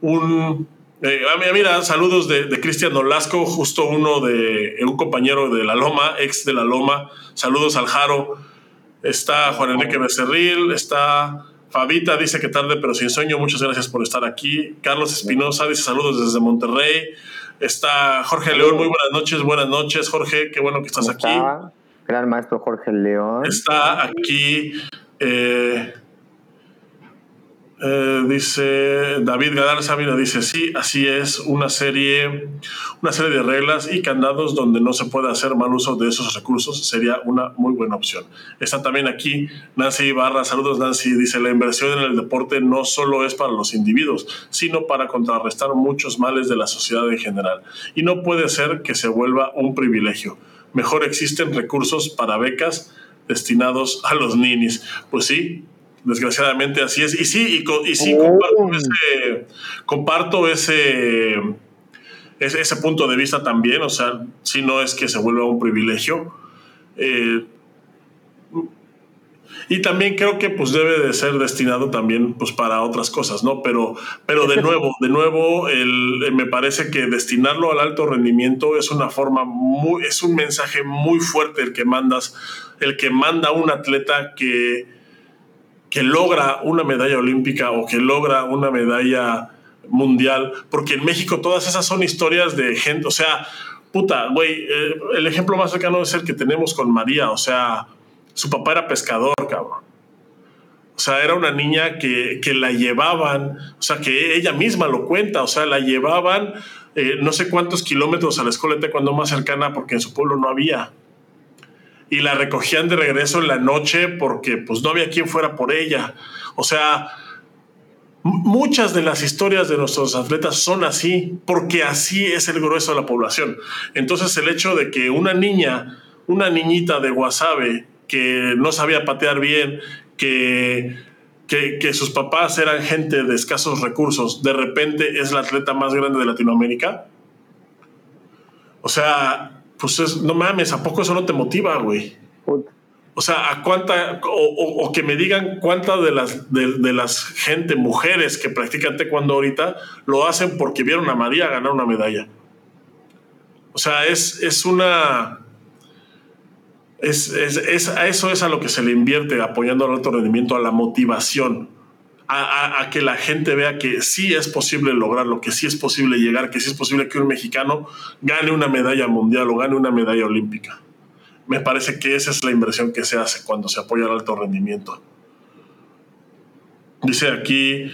un... Eh, ah, mira, saludos de, Cristian Nolasco, justo uno de un compañero de La Loma, ex de La Loma. Saludos al Jaro. Está Juan Enrique Becerril, está Fabita dice que tarde pero sin sueño, muchas gracias por estar aquí. Carlos Espinosa dice saludos desde Monterrey. Está Jorge León, muy buenas noches, buenas noches Jorge, qué bueno que estás aquí. Gran maestro Jorge León. Está aquí eh, eh, dice David Gadar Sabina, dice, sí, así es, una serie, una serie de reglas y candados donde no se puede hacer mal uso de esos recursos sería una muy buena opción. Está también aquí Nancy Ibarra, saludos Nancy, dice, la inversión en el deporte no solo es para los individuos, sino para contrarrestar muchos males de la sociedad en general. Y no puede ser que se vuelva un privilegio. Mejor existen recursos para becas destinados a los ninis. Pues sí, Desgraciadamente así es. Y sí, y, sí oh. comparto, ese, ese, punto de vista también. O sea, si no es que se vuelva un privilegio. Eh, y también creo que pues debe de ser destinado también pues para otras cosas, ¿no? Pero, pero de nuevo, de nuevo, el, me parece que destinarlo al alto rendimiento es una forma muy, es un mensaje muy fuerte el que mandas, el que manda un atleta que, que logra una medalla olímpica o que logra una medalla mundial, porque en México todas esas son historias de gente, o sea, puta, güey, eh, el ejemplo más cercano es el que tenemos con María, o sea, su papá era pescador, cabrón. O sea, era una niña que, la llevaban, o sea, que ella misma lo cuenta, o sea, la llevaban eh, no sé cuántos kilómetros a la escuela de cuando más cercana porque en su pueblo no había y la recogían de regreso en la noche porque pues no había quien fuera por ella. O sea, muchas de las historias de nuestros atletas son así porque así es el grueso de la población. Entonces el hecho de que una niña, una niñita de Guasave que no sabía patear bien, que, que, que sus papás eran gente de escasos recursos, de repente es la atleta más grande de Latinoamérica. O sea, pues no mames, ¿a poco eso no te motiva, güey? O sea, ¿a cuánta, o, que me digan cuántas de las, de, las gente, mujeres que practican taekwondo ahorita, lo hacen porque vieron a María ganar una medalla. O sea, es, es una... Es, es, a eso es a lo que se le invierte apoyando al alto rendimiento, a la motivación a, que la gente vea que sí es posible lograrlo, que sí es posible llegar, que sí es posible que un mexicano gane una medalla mundial o gane una medalla olímpica. Me parece que esa es la inversión que se hace cuando se apoya el alto rendimiento. Dice aquí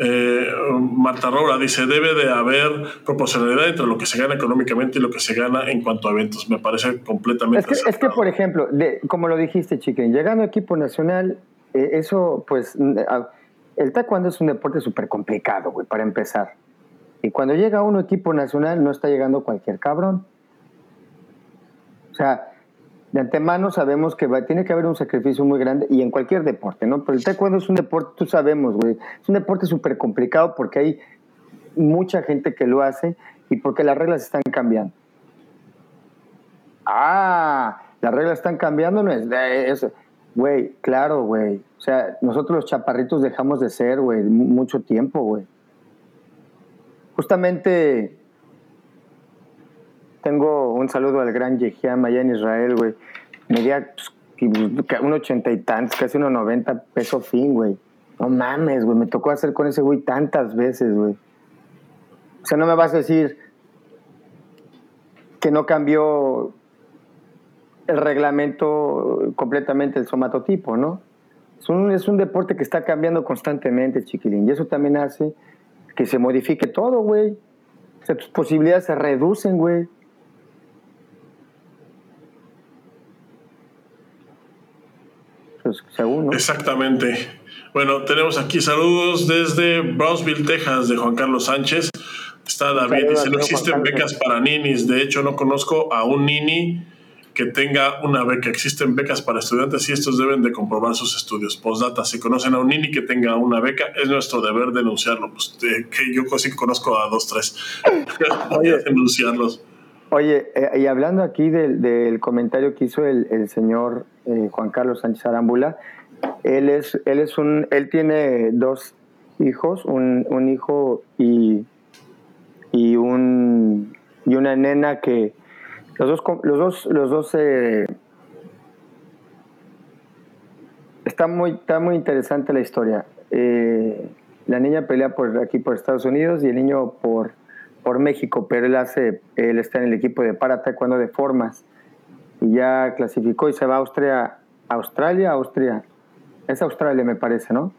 eh, Marta Roura, dice, debe de haber proporcionalidad entre lo que se gana económicamente y lo que se gana en cuanto a eventos. Me parece completamente... Es que, es que por ejemplo, de, como lo dijiste, Chiquen, llegando a equipo nacional, eh, eso pues el taekwondo es un deporte súper complicado, güey, para empezar. Y cuando llega uno equipo nacional, no está llegando cualquier cabrón. O sea, de antemano sabemos que tiene que haber un sacrificio muy grande y en cualquier deporte, ¿no? Pero el taekwondo es un deporte, tú sabemos, güey, es un deporte súper complicado porque hay mucha gente que lo hace y porque las reglas están cambiando. Ah, las reglas están cambiando, no es, eso. Güey, claro, güey. O sea, nosotros los chaparritos dejamos de ser, güey, mucho tiempo, güey. Justamente tengo un saludo al gran Yehiam allá en Israel, güey. Medía pues, un ochenta y tantos, casi unos noventa peso fin, güey. No mames, güey, me tocó hacer con ese güey tantas veces, güey. O sea, no me vas a decir que no cambió el reglamento completamente el somatotipo, ¿no? Es un, es un deporte que está cambiando constantemente, chiquilín, y eso también hace que se modifique todo, güey. O sea, tus posibilidades se reducen, güey. Pues, según, ¿no? Exactamente. Bueno, tenemos aquí saludos desde Brownsville, Texas, de Juan Carlos Sánchez. Está David, dice, no existen becas para ninis. De hecho, no conozco a un nini que tenga una beca. Existen becas para estudiantes y estos deben de comprobar sus estudios. Postdata, si conocen a un nini que tenga una beca, es nuestro deber denunciarlo. Pues, que yo sí conozco a dos, tres. Oye, denunciarlos. Oye, eh, y hablando aquí del, comentario que hizo el, señor eh, Juan Carlos Sánchez Arámbula, él es, él es un, él tiene dos hijos, un, un hijo y, y un y una nena que los dos, los dos, los dos eh, está muy, está muy interesante la historia. Eh, la niña pelea por aquí por Estados Unidos y el niño por, por México, pero él hace, él está en el equipo de para taekwondo de formas y ya clasificó y se va a Austria, Australia, Austria, es Australia me parece, ¿no?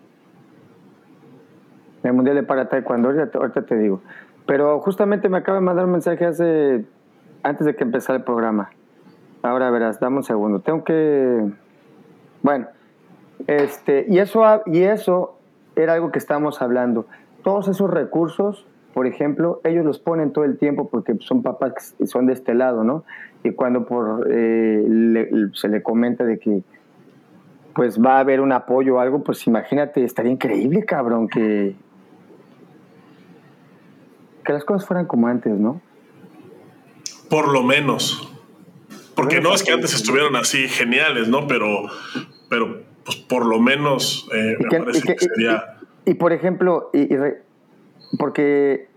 El mundial de para taekwondo, ahorita te digo. Pero justamente me acaba de mandar un mensaje hace antes de que empezara el programa. Ahora verás, dame un segundo. Tengo que. Bueno, este, y eso, y eso era algo que estábamos hablando. Todos esos recursos, por ejemplo, ellos los ponen todo el tiempo porque son papás que son de este lado, ¿no? Y cuando por, eh, se le comenta de que pues va a haber un apoyo o algo, pues imagínate, estaría increíble, cabrón, que, que las cosas fueran como antes, ¿no? Por lo menos. Porque no es que antes estuvieran así geniales, ¿no? Pero, pero pues por lo menos eh, me parece que, sería. Y, por ejemplo, y, porque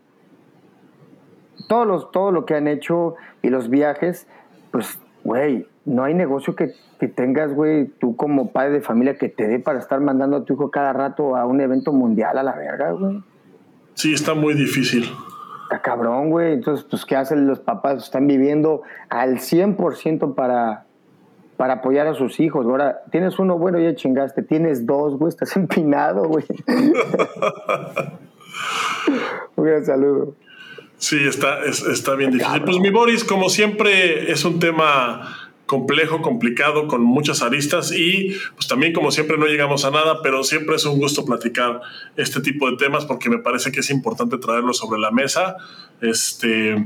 todos los, todo lo que han hecho y los viajes, pues, güey, no hay negocio que, que tengas, güey, tú como padre de familia que te dé para estar mandando a tu hijo cada rato a un evento mundial a la verga, güey. Sí, está muy difícil cabrón, güey. Entonces, pues, ¿qué hacen los papás? Están viviendo al 100% para, para apoyar a sus hijos. Ahora, tienes uno, bueno, ya chingaste. Tienes dos, güey, estás empinado, güey. Un saludo. Sí, está, está bien difícil. Pues mi Boris, como siempre, es un tema complejo, complicado, con muchas aristas y pues también como siempre no llegamos a nada, pero siempre es un gusto platicar este tipo de temas porque me parece que es importante traerlo sobre la mesa. Este,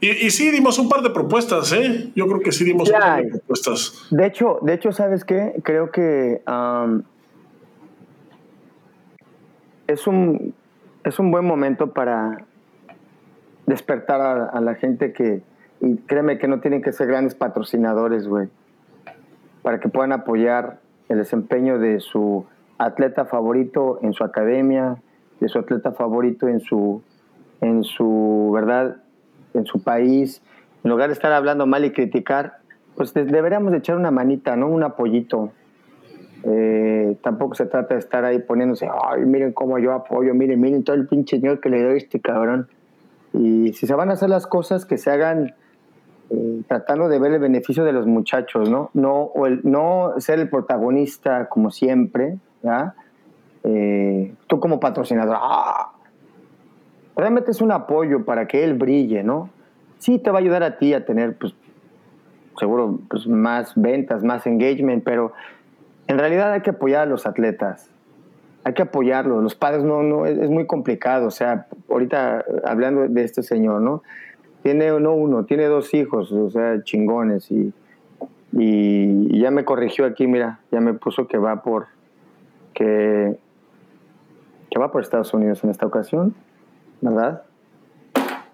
y, sí dimos un par de propuestas, ¿eh? Yo creo que sí dimos un par de propuestas. De hecho, de hecho, ¿sabes qué? Creo que es, un, es un buen momento para despertar a la gente que, y créeme que no tienen que ser grandes patrocinadores, güey, para que puedan apoyar el desempeño de su atleta favorito en su academia, de su atleta favorito en su, en su verdad, en su país. En lugar de estar hablando mal y criticar, pues deberíamos de echar una manita, ¿no? Un apoyito. Eh, tampoco se trata de estar ahí poniéndose, ay, miren cómo yo apoyo, miren, miren todo el pinche señor que le doy a este cabrón. Y si se van a hacer las cosas, que se hagan eh, tratando de ver el beneficio de los muchachos, ¿no? No, o el, no ser el protagonista como siempre, ¿ya? Eh, tú como patrocinador, ¡ah! realmente es un apoyo para que él brille, ¿no? Sí te va a ayudar a ti a tener, pues, seguro, pues, más ventas, más engagement, pero en realidad hay que apoyar a los atletas, hay que apoyarlos. Los padres no, no, es, es muy complicado, o sea, ahorita hablando de este señor, ¿no? Tiene no uno, tiene dos hijos, o sea, chingones y, y, ya me corrigió aquí, mira, ya me puso que va por que, que va por Estados Unidos en esta ocasión, ¿verdad?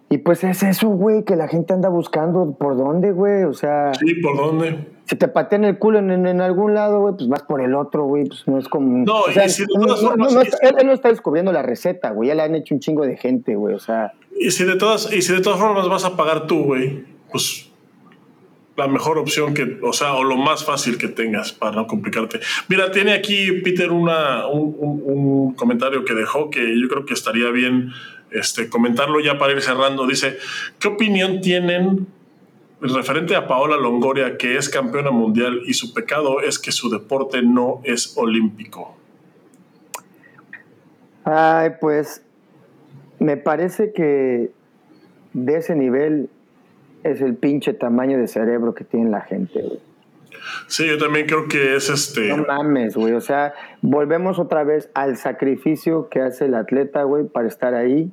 Y pues es eso, güey, que la gente anda buscando por dónde, güey, o sea... Sí, por dónde. Si te patean el culo en, en, algún lado, güey, pues vas por el otro, güey, pues no es como... No, o sea, no, él, no está descubriendo la receta, güey, ya le han hecho un chingo de gente, güey, o sea... Y si de todas, y si de todas formas vas a pagar tú, güey, pues la mejor opción que, o sea, o lo más fácil que tengas para no complicarte. Mira, tiene aquí Peter una, un, comentario que dejó que yo creo que estaría bien este, comentarlo ya para ir cerrando. Dice, ¿qué opinión tienen referente a Paola Longoria, que es campeona mundial y su pecado es que su deporte no es olímpico? Ay, pues me parece que de ese nivel es el pinche tamaño de cerebro que tiene la gente, güey. Sí, yo también creo que es este. No mames, güey. O sea, volvemos otra vez al sacrificio que hace el atleta, güey, para estar ahí.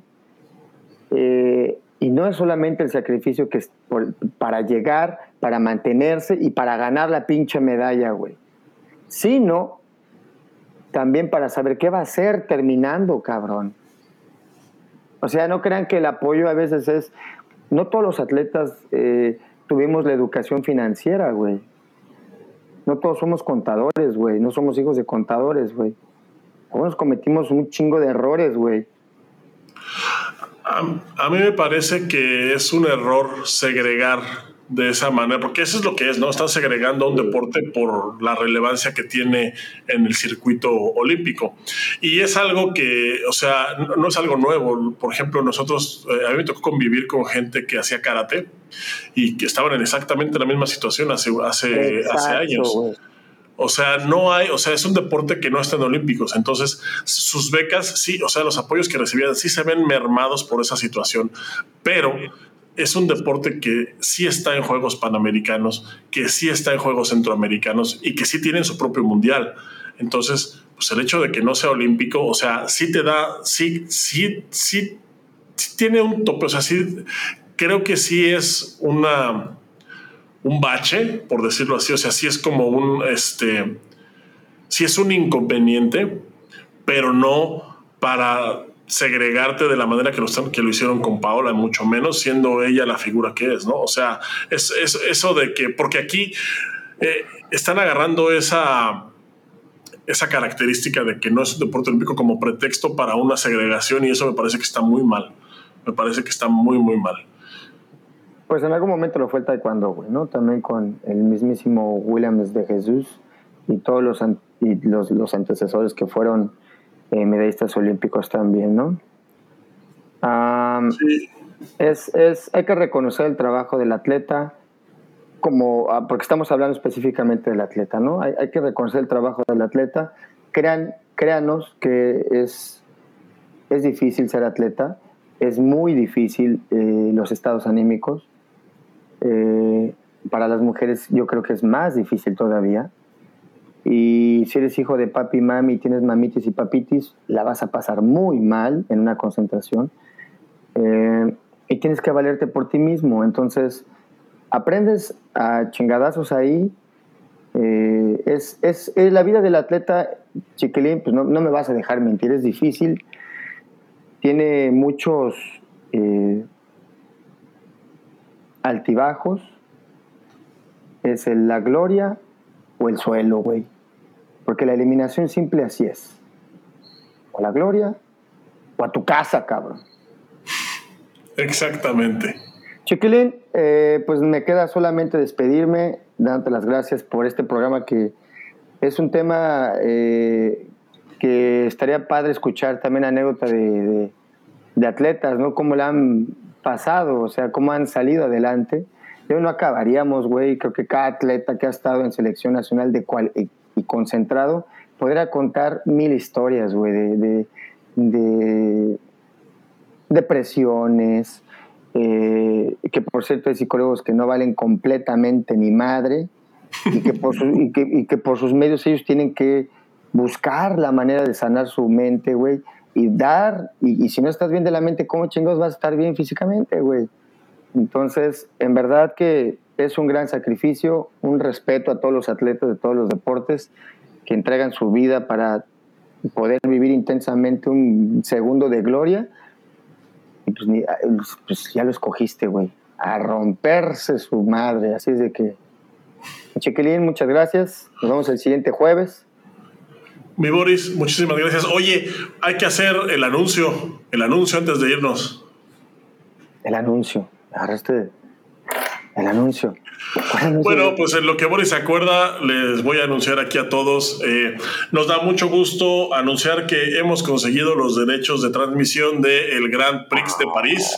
Eh, y no es solamente el sacrificio que es para llegar, para mantenerse y para ganar la pinche medalla, güey. Sino también para saber qué va a hacer terminando, cabrón. O sea, no crean que el apoyo a veces es, no todos los atletas eh, tuvimos la educación financiera, güey. No todos somos contadores, güey. No somos hijos de contadores, güey. Algunos cometimos un chingo de errores, güey. A, mí me parece que es un error segregar de esa manera, porque eso es lo que es, ¿no? Están segregando a un deporte por la relevancia que tiene en el circuito olímpico. Y es algo que, o sea, no, es algo nuevo. Por ejemplo, nosotros, eh, a mí me tocó convivir con gente que hacía karate y que estaban en exactamente la misma situación hace, hace, hace años. O sea, no hay, o sea, es un deporte que no está en olímpicos. Entonces, sus becas, sí, o sea, los apoyos que recibían sí se ven mermados por esa situación, pero es un deporte que sí está en Juegos Panamericanos, que sí está en Juegos Centroamericanos y que sí tienen su propio mundial. Entonces, pues el hecho de que no sea olímpico, o sea, sí te da, sí, sí, sí, tiene un tope, o sea, sí, creo que sí es una, un bache, por decirlo así, o sea, sí es como un, este, sí es un inconveniente, pero no para segregarte de la manera que lo, que lo hicieron con Paola, mucho menos siendo ella la figura que es, ¿no? O sea, es, eso de que, porque aquí eh, están agarrando esa, esa característica de que no es un deporte olímpico como pretexto para una segregación y eso me parece que está muy mal. Me parece que está muy, muy mal. Pues en algún momento lo fue el taekwondo, güey, ¿no? También con el mismísimo Williams de Jesús y todos los, y los, los antecesores que fueron eh, medallistas olímpicos también, ¿no? sí. es, es, hay que reconocer el trabajo del atleta, como, ah, porque estamos hablando específicamente del atleta, ¿no? Hay, hay que reconocer el trabajo del atleta. Crean, créanos que es, es difícil ser atleta, es muy difícil eh, los estados anímicos. Eh, para las mujeres yo creo que es más difícil todavía. Y si eres hijo de papi y mami y tienes mamitis y papitis, la vas a pasar muy mal en una concentración. Eh, y tienes que valerte por ti mismo. Entonces, aprendes a chingadazos ahí. Eh, es, es, la vida del atleta, chiquilín, pues no, no, me vas a dejar mentir, es difícil. Tiene muchos altibajos. Es la gloria o el suelo, güey. Porque la eliminación simple así es. O la gloria o a tu casa, cabrón. Exactamente. Chiquilín, eh, pues me queda solamente despedirme, dándote las gracias por este programa que es un tema eh, que estaría padre escuchar también anécdota de, de, atletas, ¿no? Cómo le han pasado, o sea, cómo han salido adelante. Yo no acabaríamos, güey. Creo que cada atleta que ha estado en selección nacional de cual, y concentrado, podría contar mil historias, güey, de, de, depresiones, eh, que por cierto hay psicólogos que no valen completamente ni madre, y que, por y, que, por sus medios ellos tienen que buscar la manera de sanar su mente, güey, y dar, y, y, si no estás bien de la mente, ¿cómo chingos vas a estar bien físicamente, güey? Entonces, en verdad que es un gran sacrificio, un respeto a todos los atletas de todos los deportes que entregan su vida para poder vivir intensamente un segundo de gloria. Y pues, pues ya lo escogiste, güey. A romperse su madre. Así es de que. Chequelín, muchas gracias. Nos vemos el siguiente jueves. Mi Boris, muchísimas gracias. Oye, hay que hacer el anuncio, el anuncio antes de irnos. El anuncio. Agarraste el anuncio. Bueno, pues en lo que Boris se acuerda, les voy a anunciar aquí a todos. Eh, nos da mucho gusto anunciar que hemos conseguido los derechos de transmisión del Grand Prix de París.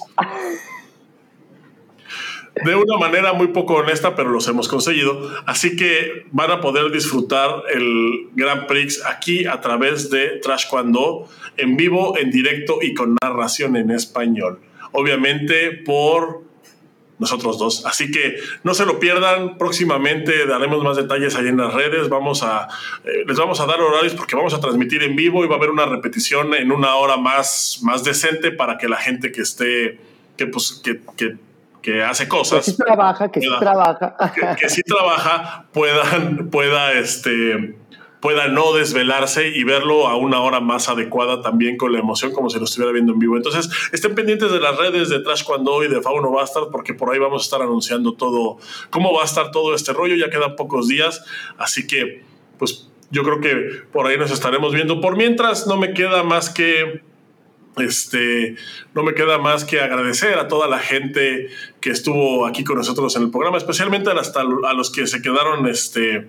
De una manera muy poco honesta, pero los hemos conseguido. Así que van a poder disfrutar el Grand Prix aquí a través de Trash Cuando, en vivo, en directo y con narración en español. Obviamente por nosotros dos. Así que no se lo pierdan. Próximamente daremos más detalles ahí en las redes. Vamos a, eh, les vamos a dar horarios porque vamos a transmitir en vivo y va a haber una repetición en una hora más, más decente para que la gente que esté, que pues, que, que, que hace cosas. Que sí trabaja, que sí trabaja. Que, que sí trabaja, puedan, pueda, este pueda no desvelarse y verlo a una hora más adecuada también con la emoción como si lo estuviera viendo en vivo. Entonces, estén pendientes de las redes de Trash Cuando y de Fauno Bastard porque por ahí vamos a estar anunciando todo, cómo va a estar todo este rollo. Ya quedan pocos días, así que, pues yo creo que por ahí nos estaremos viendo. Por mientras, no me queda más que este, no me queda más que agradecer a toda la gente que estuvo aquí con nosotros en el programa, especialmente hasta a los que se quedaron, este,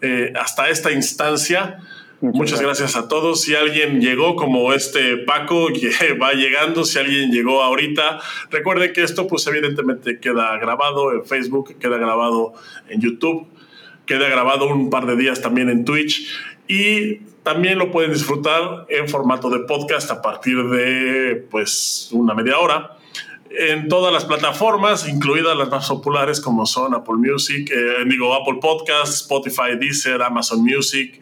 eh, hasta esta instancia. Muchas, gracias. a todos. Si alguien llegó como este Paco, va llegando, si alguien llegó ahorita, recuerden que esto pues evidentemente queda grabado en Facebook, queda grabado en YouTube, queda grabado un par de días también en Twitch y también lo pueden disfrutar en formato de podcast a partir de pues una media hora en todas las plataformas, incluidas las más populares como son Apple Music, eh, digo Apple Podcasts, Spotify, Deezer, Amazon Music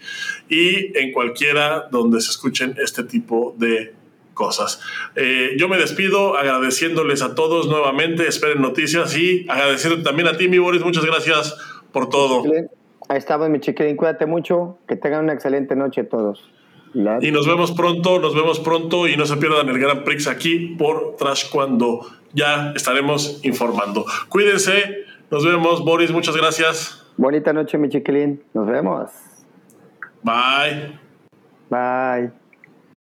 y en cualquiera donde se escuchen este tipo de cosas. Eh, yo me despido agradeciéndoles a todos nuevamente, esperen noticias y agradeciendo también a ti, mi Boris, muchas gracias por todo. Ahí estamos, mi chiquilín, cuídate mucho, que tengan una excelente noche todos. Y nos vemos pronto, nos vemos pronto y no se pierdan el Gran Prix aquí por Trash Cuando ya estaremos informando. Cuídense, nos vemos. Boris, muchas gracias. Bonita noche, mi chiquilín. Nos vemos. Bye. Bye.